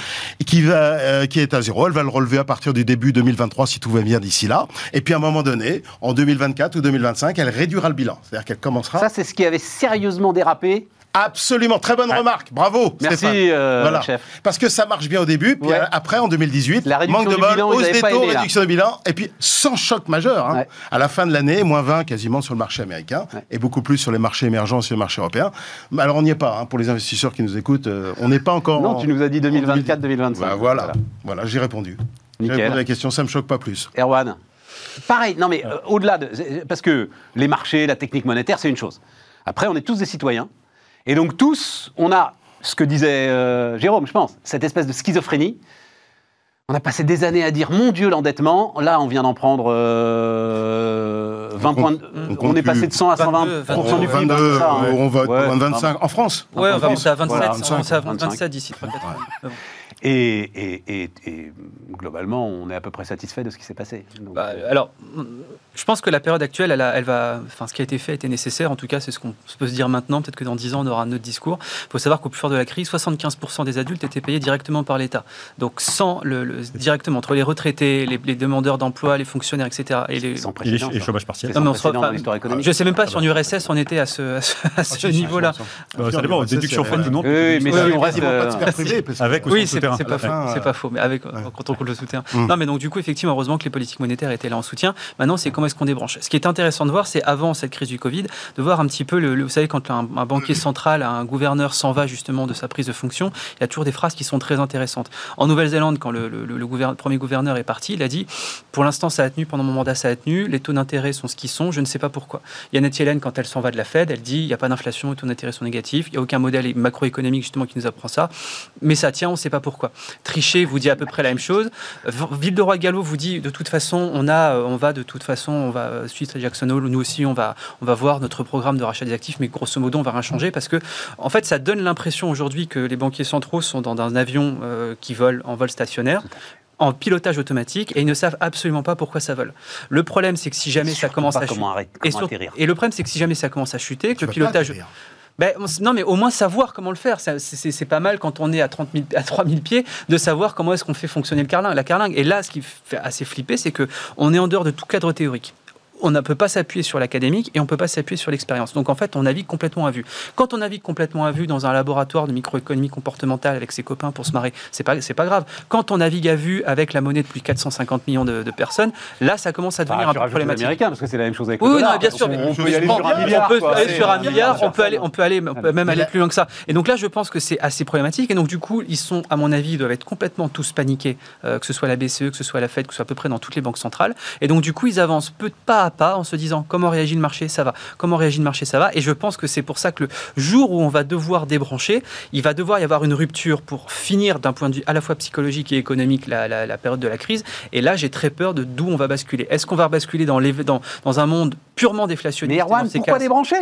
qui, euh, qui est à zéro. Elle va le relever à partir du début 2023 si tout va bien d'ici là. Et puis à un moment donné, en 2024 ou 2025, elle réduira le bilan. C'est-à-dire qu'elle commencera Ça, c'est ce qui avait sérieusement dérapé. Absolument, très bonne remarque. Bravo, Merci, euh, voilà. chef. Parce que ça marche bien au début, puis Ouais. après, en 2018, La réduction manque de bol, hausse des taux, réduction du bilan, et puis sans choc majeur. hein. Ouais. À la fin de l'année, moins 20 quasiment sur le marché américain, Ouais. et beaucoup plus sur les marchés émergents et sur les marchés européens. Mais alors, on n'y est pas, hein, pour les investisseurs qui nous écoutent, euh, on n'est pas encore... Non, en- tu nous as dit 2024-2025. Bah, voilà, voilà, j'ai répondu. J'ai répondu à la question, ça me choque pas plus. Erwan. Pareil, non mais euh, au-delà de... Parce que les marchés, la technique monétaire, c'est une chose. Après, on est tous des citoyens. Et donc tous, on a ce que disait euh, Jérôme, je pense, cette espèce de schizophrénie. On a passé des années à dire, mon Dieu, l'endettement. Là, on vient d'en prendre euh, 20 On points. de- on est passé de 100 à 120 22, du PIB. 22, c'est ça, hein. on va Ouais, être 25 en France. Ouais, on va monter à 27, Voilà, on va monter à 25. 27 d'ici 3-4 ans. Et, et- et- et globalement, on est à peu près satisfait de ce qui s'est passé. Donc, Bah, euh, alors, je pense que la période actuelle, elle, a- elle va, enfin, ce qui a été fait était nécessaire. En tout cas, c'est ce qu'on peut se dire maintenant. Peut-être que dans 10 ans, on aura un autre discours. Il faut savoir qu'au plus fort de la crise, 75% des adultes étaient payés directement par l'État. Donc, sans le, le- directement entre les retraités, les, les demandeurs d'emploi, les fonctionnaires, etc. Et les, sans précédent. et chômage partiel. Non, mais on se précédent refera- dans l'histoire économique. je sais même pas si Ah en bah. URSS on était à ce, à Ah, niveau-là. hein. Euh, ça dépend, déduction faite ou non. Oui, mais si on reste. Pas euh, Avec ou sans c'est souterrain. c'est pas, fin, euh, pas faux, mais avec quand on compte le soutien. Mm. Non, mais donc du coup, effectivement, heureusement que les politiques monétaires étaient là en soutien. Maintenant, c'est comment est-ce qu'on débranche? Ce qui est intéressant de voir, c'est avant cette crise du Covid, de voir un petit peu, le, le- vous savez, quand un, un banquier central, un gouverneur s'en va justement de sa prise de fonction, il y a toujours des phrases qui sont très intéressantes. En Nouvelle-Zélande, quand le, le- le gouverne- premier gouverneur est parti, il a dit pour l'instant, ça a tenu, pendant mon mandat, ça a tenu, les taux d'intérêt sont ce qu'ils sont, je ne sais pas pourquoi. Janet Yellen, quand elle s'en va de la Fed, elle dit il n'y a pas d'inflation, les taux d'intérêt sont négatifs, il n'y a aucun modèle macroéconomique justement qui nous apprend ça, mais ça tient, on ne sait pas pourquoi. Trichet vous dit à peu près la même chose. Ville de Roi Gallo vous dit de toute façon, on a, euh, on va de toute façon, on va euh, suite à Jackson Hole, nous aussi, on va, on va voir notre programme de rachat des actifs, mais grosso modo, on va rien changer parce que, en fait, ça donne l'impression aujourd'hui que les banquiers centraux sont dans un avion euh, qui vole en vol stationnaire en pilotage automatique et ils ne savent absolument pas pourquoi ça vole. Le problème, c'est que si jamais ça commence pas à chuter, et, le problème, c'est que si jamais ça commence à chuter, que Tu le pilotage. Ben, non, mais au moins savoir comment le faire. C'est pas mal quand on est à, 30 000, à 3000 pieds de savoir comment est-ce qu'on fait fonctionner le la carlingue. Et là, ce qui fait assez flipper, c'est que on est en dehors de tout cadre théorique. On ne peut pas s'appuyer sur l'académique et on ne peut pas s'appuyer sur l'expérience. Donc en fait, on navigue complètement à vue. Quand on navigue complètement à vue dans un laboratoire de microéconomie comportementale avec ses copains pour se marrer, c'est pas c'est pas grave. Quand on navigue à vue avec la monnaie de plus de 450 millions de, de personnes, là, ça commence à devenir Enfin, un peu problématique. parce que c'est la même chose avec Oui, le non, bien sûr. On, mais on je peut y aller sur un milliard. On peut quoi. aller sur un milliard, on peut aller, on peut aller, on peut même aller plus loin que ça. Et donc là, je pense que c'est assez problématique. Et donc du coup, ils sont, à mon avis, ils doivent être complètement tous paniqués, euh, que ce soit la BCE, que ce soit la Fed, que ce soit à peu près dans toutes les banques centrales. Et donc du coup, ils avancent peu pas à pas en se disant comment réagit le marché, ça va. Comment réagit le marché, ça va. Et je pense que c'est pour ça que le jour où on va devoir débrancher, il va devoir y avoir une rupture pour finir d'un point de vue à la fois psychologique et économique la, la- la période de la crise. Et là, j'ai très peur de d'où on va basculer. Est-ce qu'on va basculer dans, les, dans, dans un monde purement déflationniste? Mais Erwan, pourquoi débrancher?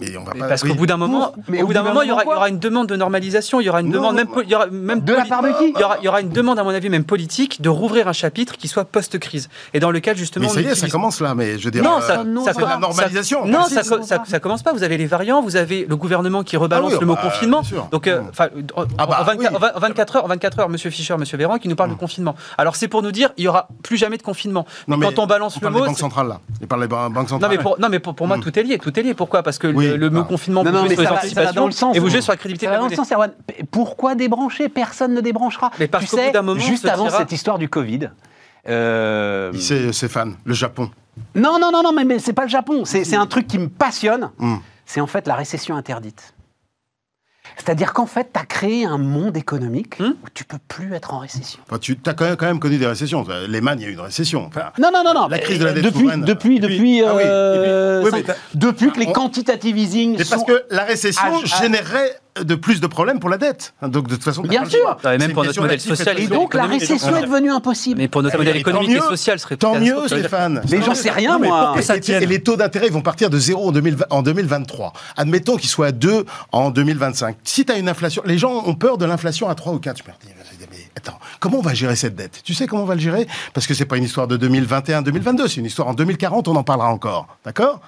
Mais on va mais pas. parce oui. qu'au bout d'un moment, Mais au bout d'un moment, il y, aura, il y quoi aura une demande de normalisation, il y aura une Non, demande, même, il y aura même De la poli- part de qui il y, aura, il y aura une demande, à mon avis, même politique, de rouvrir un chapitre qui soit post-crise et dans lequel justement. Mais ça y est, ça commence là, mais je veux dire. Non, euh, ça, de la ça- normalisation. non, si, ça, ça, ça commence pas. Vous avez les variants, vous avez le gouvernement qui rebalance Ah oui, le mot bah, confinement. bien sûr. Donc, euh, Mm. enfin, en, Ah bah, en 24, oui. en 20 en 24 heures, en 24 heures, Monsieur Fischer, Monsieur Véran, qui nous parle de confinement. Alors, c'est pour nous dire, il y aura plus jamais de confinement. Quand on balance le parle mot, des banques c'est- centrales là. Il parle des ban- banques non centrales. mais pour, non, mais pour, moi, Mm. tout est lié. Tout est lié. Pourquoi? Parce que Oui. le, mot Ah. confinement, Non, vous non, jouez sur les va- sens. et vous jouez sur la crédibilité Ça de va la dans le sens, Erwan. Pourquoi débrancher? Personne ne débranchera. Mais parce tu sais, moment, juste avant cette histoire du Covid. euh, Il sait, Stéphane, le Japon. Non, non, non, non, mais, mais c'est pas le Japon. C'est c'est un truc qui me passionne. Mm. C'est en fait la récession interdite. C'est-à-dire qu'en fait, tu as créé un monde économique Hmm où tu peux plus être en récession. Enfin, tu as quand même, quand même connu des récessions. Lehman, il y a eu une récession. Enfin, Non, non, non, non. La mais crise de la dette depuis, souveraine. depuis, depuis, ah oui, et puis- euh, oui, mais depuis que les on- quantitative easing c'est parce que la récession Ah, ah. générerait de plus de problèmes pour la dette. Donc de toute façon, Bien sûr. Ouais, même pour notre modèle et social Et et donc la récession est devenue impossible. Mais pour notre Eh modèle économique et mieux. social serait Tant mieux. Stéphane. Mais j'en sais rien, moi. pourquoi ça Et, tienne et les taux d'intérêt vont partir de 0 en, 2020 en 2023. Admettons qu'ils soient à 2 en 2025. Si tu as une inflation, les gens ont peur de l'inflation à 3 ou 4. Je me dis, mais attends, comment on va gérer cette dette? Tu sais comment on va le gérer? Parce que c'est pas une histoire de 2021-2022, c'est une histoire en 2040, on en parlera encore. D'accord?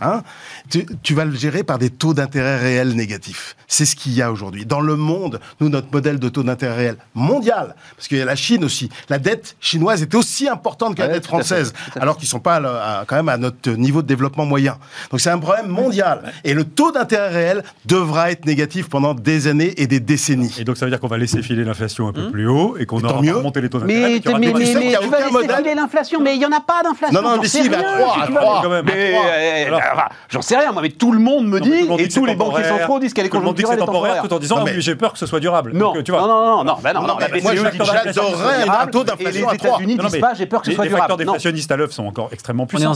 Hein tu, tu vas le gérer par des taux d'intérêt réels négatifs. C'est ce qu'il y a aujourd'hui. Dans le monde, nous, notre modèle de taux d'intérêt réel mondial, parce qu'il y a la Chine aussi, la dette chinoise est aussi importante que la dette à fait, française, à fait. alors qu'ils sont pas à- à- quand même à notre niveau de développement moyen. Donc c'est un problème mondial. Et le taux d'intérêt réel devra être négatif pendant des années et des décennies. Et donc ça veut dire qu'on va laisser filer l'inflation un peu plus haut et qu'on aura mieux. remonté les taux d'intérêt. Mais, mais mais, mais, tu sais tu vas laisser modèle- filer l'inflation, mais il n'y en a pas d'inflation. Non, non, mais si, à tu vas- trois. quand même. Enfin, j'en sais rien, moi, mais tout le monde me Non, tout le dit, monde et dit tous les banquiers centraux disent qu'elle est Tout le monde dit que conjoncturelle c'est temporaire temporaire. tout en disant j'ai peur que ce soit durable. Non, Donc, tu vois, non, non, non, non, bah non, Non, la BCE moi, dit j'adorerais un durable, taux et d'inflation les à trois. États-Unis Non, non, disent pas, j'ai peur que ce les, soit les facteurs durable. Non. déflationnistes à l'œuvre sont encore extrêmement puissants.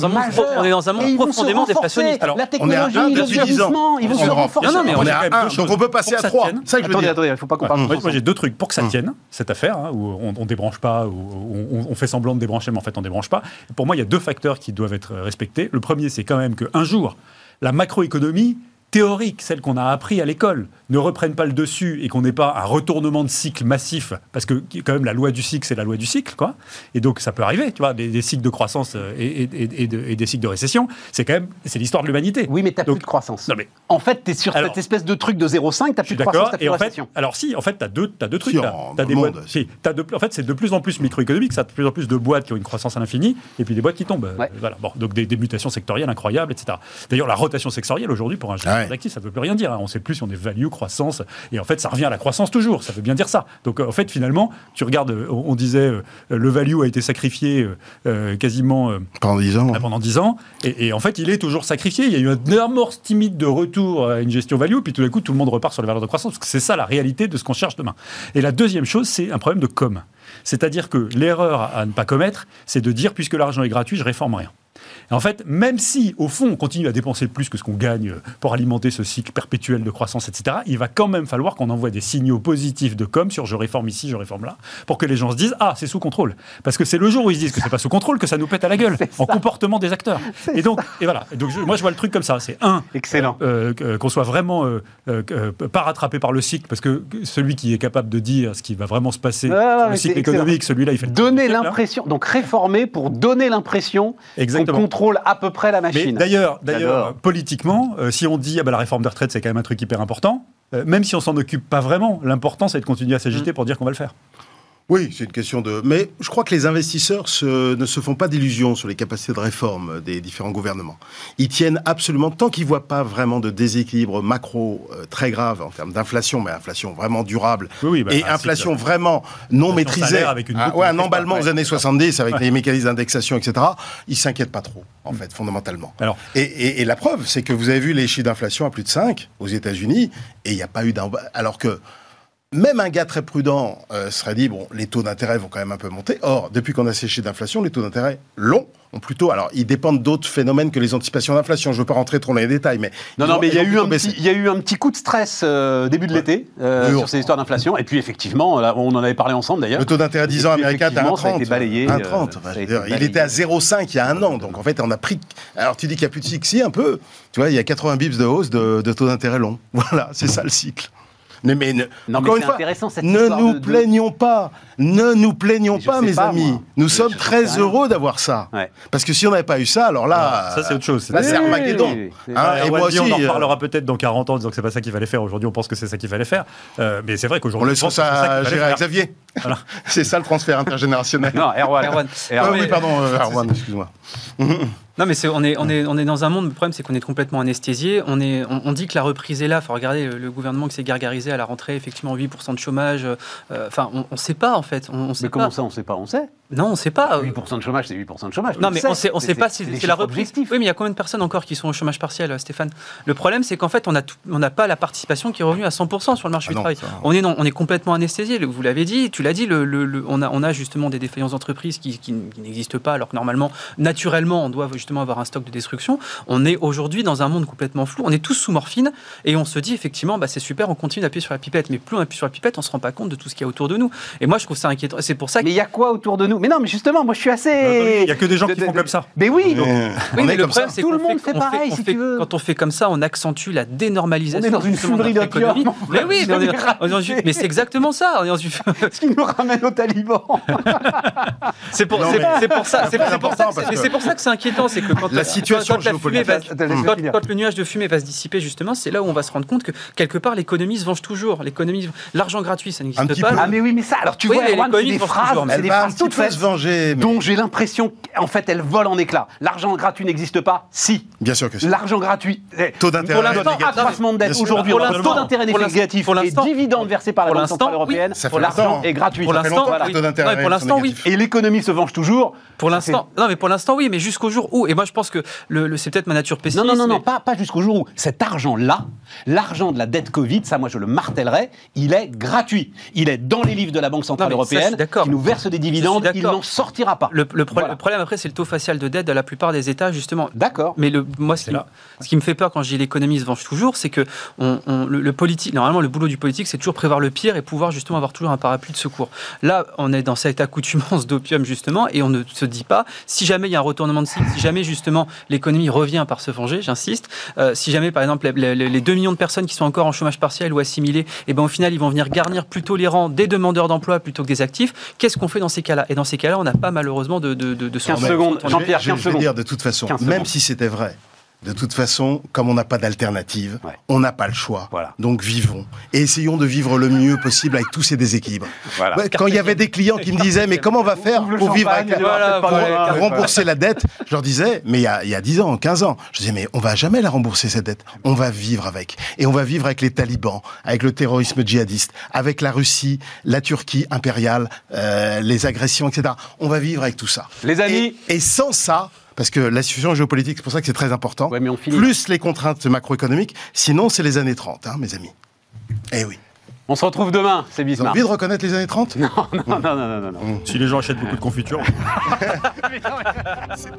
on est dans un monde profondément déflationniste. Alors, la On est à technologie, 1 le depuis 10 ans. vieillissement, ils vont se renforcer. Non, non, mais on est à quand même 1, deux donc on peut passer à que ça 3. tienne. Ça que je veux Attendez, attendez, il ne faut pas qu'on parle Moi, j'ai deux trucs. Pour que ça tienne, cette affaire, hein, où on, débranche pas, où on, fait semblant de débrancher, mais en fait on débranche pas. Pour moi, il y a deux facteurs qui doivent être respectés. Le premier, c'est quand même qu'un jour, la macroéconomie théorique, celle qu'on a appris à l'école, ne reprennent pas le dessus et qu'on n'ait pas un retournement de cycle massif, parce que quand même la loi du cycle, c'est la loi du cycle, quoi. Et donc ça peut arriver, tu vois, des, des cycles de croissance euh, et, et- et de- et des cycles de récession, c'est quand même, c'est l'histoire de l'humanité. Oui, mais t'as Donc- plus de croissance. Non, mais- En fait, t'es sur Alors- cette espèce de truc de 0,5, t'as plus de croissance, d'accord. t'as plus de fait, récession. alors si, en fait, tu as deux, t'as deux trucs. Si, T'as- t'as dans des boîtes. si, t'as de- en fait, c'est de plus en plus microéconomique. Ça, de plus en plus de boîtes qui ont une croissance à l'infini, et puis des boîtes qui tombent. Euh, Ouais. Voilà. Bon, donc des, des mutations sectorielles incroyables, etc. D'ailleurs, la rotation sectorielle aujourd'hui pour un gestionnaire Ah ouais. d'actifs, ça ne veut plus rien dire. hein. On sait plus si on est value, croissance, et en fait, ça revient à la croissance toujours. Ça veut bien dire ça. Donc, euh, en fait, finalement, tu regardes, euh, on, disait, euh, le value a été sacrifié quasiment. Pendant 10 ans. pendant 10 ans. Et, et en fait, il est toujours sacrifié. Il y a eu un amorce timide de retour à une gestion value, puis tout d'un coup, tout le monde repart sur les valeurs de croissance, parce que c'est ça la réalité de ce qu'on cherche demain. Et la deuxième chose, c'est un problème de com. C'est-à-dire que l'erreur à ne pas commettre, c'est de dire, puisque l'argent est gratuit, je réforme rien. Et en fait, même si, au fond, on continue à dépenser plus que ce qu'on gagne euh, pour alimenter ce cycle perpétuel de croissance, etc., il va quand même falloir qu'on envoie des signaux positifs de com sur je réforme ici, je réforme là, pour que les gens se disent Ah, c'est sous contrôle. Parce que c'est le jour où ils se disent que c'est pas sous contrôle que ça nous pète à la gueule, en comportement des acteurs. Et donc, et voilà. Et donc je- moi, je vois le truc comme ça. C'est un, Excellent. euh, que- qu'on soit vraiment euh, euh, euh, pas rattrapé par le cycle, parce que celui qui est capable de dire ce qui va vraiment se passer ouais, sur le cycle économique, celui-là, il fait Donner l'impression, donc réformer pour donner l'impression qu'on Exactement. Contrôle à peu près la machine. d'ailleurs, d'ailleurs, politiquement, euh, si on dit ah bah, la réforme des retraites, c'est quand même un truc hyper important, euh, même si on s'en occupe pas vraiment, l'important c'est de continuer à Mm. s'agiter pour dire qu'on va le faire. Oui, c'est une question de. Mais je crois que les investisseurs se- ne se font pas d'illusions sur les capacités de réforme des différents gouvernements. Ils tiennent absolument, tant qu'ils voient pas vraiment de déséquilibre macro euh, très grave en termes d'inflation, mais inflation vraiment durable, Oui, oui, bah, et inflation cycle. vraiment non maîtrisée, avec une Ah, ouais, un ne emballement pas, aux années 70 avec Ouais. les mécanismes d'indexation, etc., ils s'inquiètent pas trop, en fait, fondamentalement. Alors, Et, et- et la preuve, c'est que vous avez vu les chiffres d'inflation à plus de 5 aux États-Unis, et il n'y a pas eu d'un. Alors que même un gars très prudent euh, serait dit bon, les taux d'intérêt vont quand même un peu monter. Or, depuis qu'on a chiffres d'inflation, les taux d'intérêt longs ont plutôt. Alors, ils dépendent d'autres phénomènes que les anticipations d'inflation. Je ne veux pas rentrer trop dans les détails, mais. Non, non, ont- mais il y, a eu un petit, il y a eu un petit coup de stress euh, début de l'été euh, sur ces histoires d'inflation. Et puis, effectivement, là, on en avait parlé ensemble d'ailleurs. Le taux d'intérêt à 10 ans américain était à effectivement, ça a 1,30. été balayé, 1,30. Enfin, ça a je veux été dire, il était à 0,5 il y a un an. Donc, en fait, on a pris. Alors, tu dis qu'il n'y a plus de cycle. Si, un peu. Tu vois, il y a 80 bips de hausse de, de taux d'intérêt long. Voilà, c'est ça le cycle. Mais, mais ne- Non, mais encore c'est une fois, ne nous de- de- plaignons pas. Ne nous plaignons pas, mes pas, amis. moi. Nous sommes très heureux d'avoir ça. Ouais. Parce que si on n'avait pas eu ça, alors là. ça c'est autre chose. Là, c'est Oui, Armageddon. oui, oui. Hein, Ah, et moi aussi. on en euh, reparlera peut-être dans 40 ans en disant que c'est pas ça qu'il fallait faire. Aujourd'hui, on pense que c'est ça qu'il fallait faire. Euh, mais c'est vrai On qu'aujourd'hui, laisse que c'est ça à faire. Xavier. Voilà. c'est ça le transfert intergénérationnel. Non, Erwan. Erwan. Ah oui, pardon, euh, Erwan, excuse-moi. Non, mais c'est, on, est, on, est, on est dans un monde, le problème c'est qu'on est complètement anesthésié. On, est, on, on dit que la reprise est là. Faut regarder le, gouvernement qui s'est gargarisé à la rentrée, effectivement 8% de chômage. euh, Enfin, on ne sait pas en fait. On, on sait Mais comment pas. ça, on sait pas? On sait. Non, on ne sait pas. 8% de chômage, c'est 8% de chômage. Non, mais on sait, on sait pas si c'est la reprise. objectif. Oui, mais il y a combien de personnes encore qui sont au chômage partiel, euh, Stéphane? Le problème, c'est qu'en fait, on n'a pas la participation qui est revenue à 100% sur le marché Ah du non, travail. ça- On est, non, on est complètement anesthésié. Vous l'avez dit, tu l'as dit. Le, le- le- on, a, on a justement des défaillances d'entreprises qui, qui n- qui n'existent pas, alors que normalement, naturellement, on doit justement avoir un stock de destruction. On est aujourd'hui dans un monde complètement flou. On est tous sous morphine et on se dit effectivement, bah, c'est super, on continue d'appuyer sur la pipette. Mais plus on appuie sur la pipette, on se rend pas compte de tout ce qu'il y a autour de nous. Et moi, je trouve ça inquiétant. C'est pour ça que Mais il y a quoi autour de nous? Mais non, mais justement, moi je suis assez. Il n'y a que des gens de- qui de- font de- comme ça. Mais oui, Mais donc, on Oui, est mais le problème, c'est Tout qu'on le monde fait, pareil, si fait- tu veux. Quand on fait comme ça, on accentue la dénormalisation. On est dans une fumerie notre d'opium. économie. Mais oui, mais, on est- on est dans une- raté. mais c'est exactement ça. ce qui nous ramène aux talibans. C'est pour, ça, c'est pour ça, que c'est- que- pour ça que c'est inquiétant, c'est que quand La situation quand, le nuage de fumée va se dissiper justement, c'est là où on va se rendre compte que quelque part l'économie se venge toujours. L'économie, l'argent gratuit, ça n'existe pas. Ah mais oui, mais ça, alors tu vois, l'économie se venge phrases, toujours, c'est Elle des phrases toutes faites. se venger. mais- dont j'ai l'impression qu'en fait elle vole en éclats. L'argent gratuit n'existe pas Si. Bien sûr que c'est. L'argent gratuit. eh, Taux d'intérêt Pour l'instant, négatif. accroissement de dette aujourd'hui, Pour l'instant, taux d'intérêt négatif pour et l'instant, dividendes versés par la Banque Centrale. Européenne, l'argent est gratuit. Pour l'instant, oui. Et l'économie se venge toujours. Pour l'instant, non, mais pour l'instant, oui, mais jusqu'au jour où, et moi je pense que c'est peut-être ma nature Non, pessimiste. non, non, non, pas, pas jusqu'au jour où cet argent-là, l'argent de la dette Covid, ça moi je le martellerai, il est gratuit. Il est dans les livres de la Banque Centrale Européenne d'accord. qui nous verse des dividendes il n'en sortira pas. Le, le pro- Voilà. le problème après, c'est le taux facial de dette de la plupart des États, justement. D'accord. Mais le, moi, ce qui, là. ce qui me fait peur quand je dis l'économie se venge toujours, c'est que on, on- le, le politique, normalement, le boulot du politique, c'est toujours prévoir le pire et pouvoir justement avoir toujours un parapluie de secours. Là, on est dans cette accoutumance d'opium justement, et on ne se dit pas si jamais il y a un retournement de cycle, si jamais justement l'économie revient par se venger, j'insiste, euh, si jamais par exemple les, les- les 2 millions de personnes qui sont encore en chômage partiel ou assimilées, et ben au final ils vont venir garnir plutôt les rangs des demandeurs d'emploi plutôt que des actifs. Qu'est-ce qu'on fait dans ces cas-là? Et dans ces cas-là, on n'a pas malheureusement de, de, de, de 15 solution. secondes. Je vais- Jean-Pierre, je vais- 15 je vais secondes. dire de toute façon, 15 même secondes. si c'était vrai, de toute façon, comme on n'a pas d'alternative, Ouais. on n'a pas le choix. Voilà. Donc vivons. Et essayons de vivre le mieux possible avec tous ces déséquilibres. Voilà. Ouais, quand il y avait des clients qui me disaient, mais comment on va faire pour vivre avec Voilà, pour rembourser la dette, je leur disais, mais il y, a, il y a 10 ans, 15 ans, je disais, mais on va jamais la rembourser cette dette. On va vivre avec. Et on va vivre avec les talibans, avec le terrorisme djihadiste, avec la Russie, la Turquie impériale, euh, les agressions, etc. On va vivre avec tout ça. Les amis- Et, et sans ça, parce que la situation géopolitique, c'est pour ça que c'est très important, Ouais, mais on finit. plus les contraintes macroéconomiques, sinon c'est les années 30, hein, mes amis. Eh oui. On se retrouve demain, c'est Vous avez Bismarck. envie de reconnaître les années 30 Non, non, non, non, non, non. Si les gens achètent beaucoup de confiture. C'est-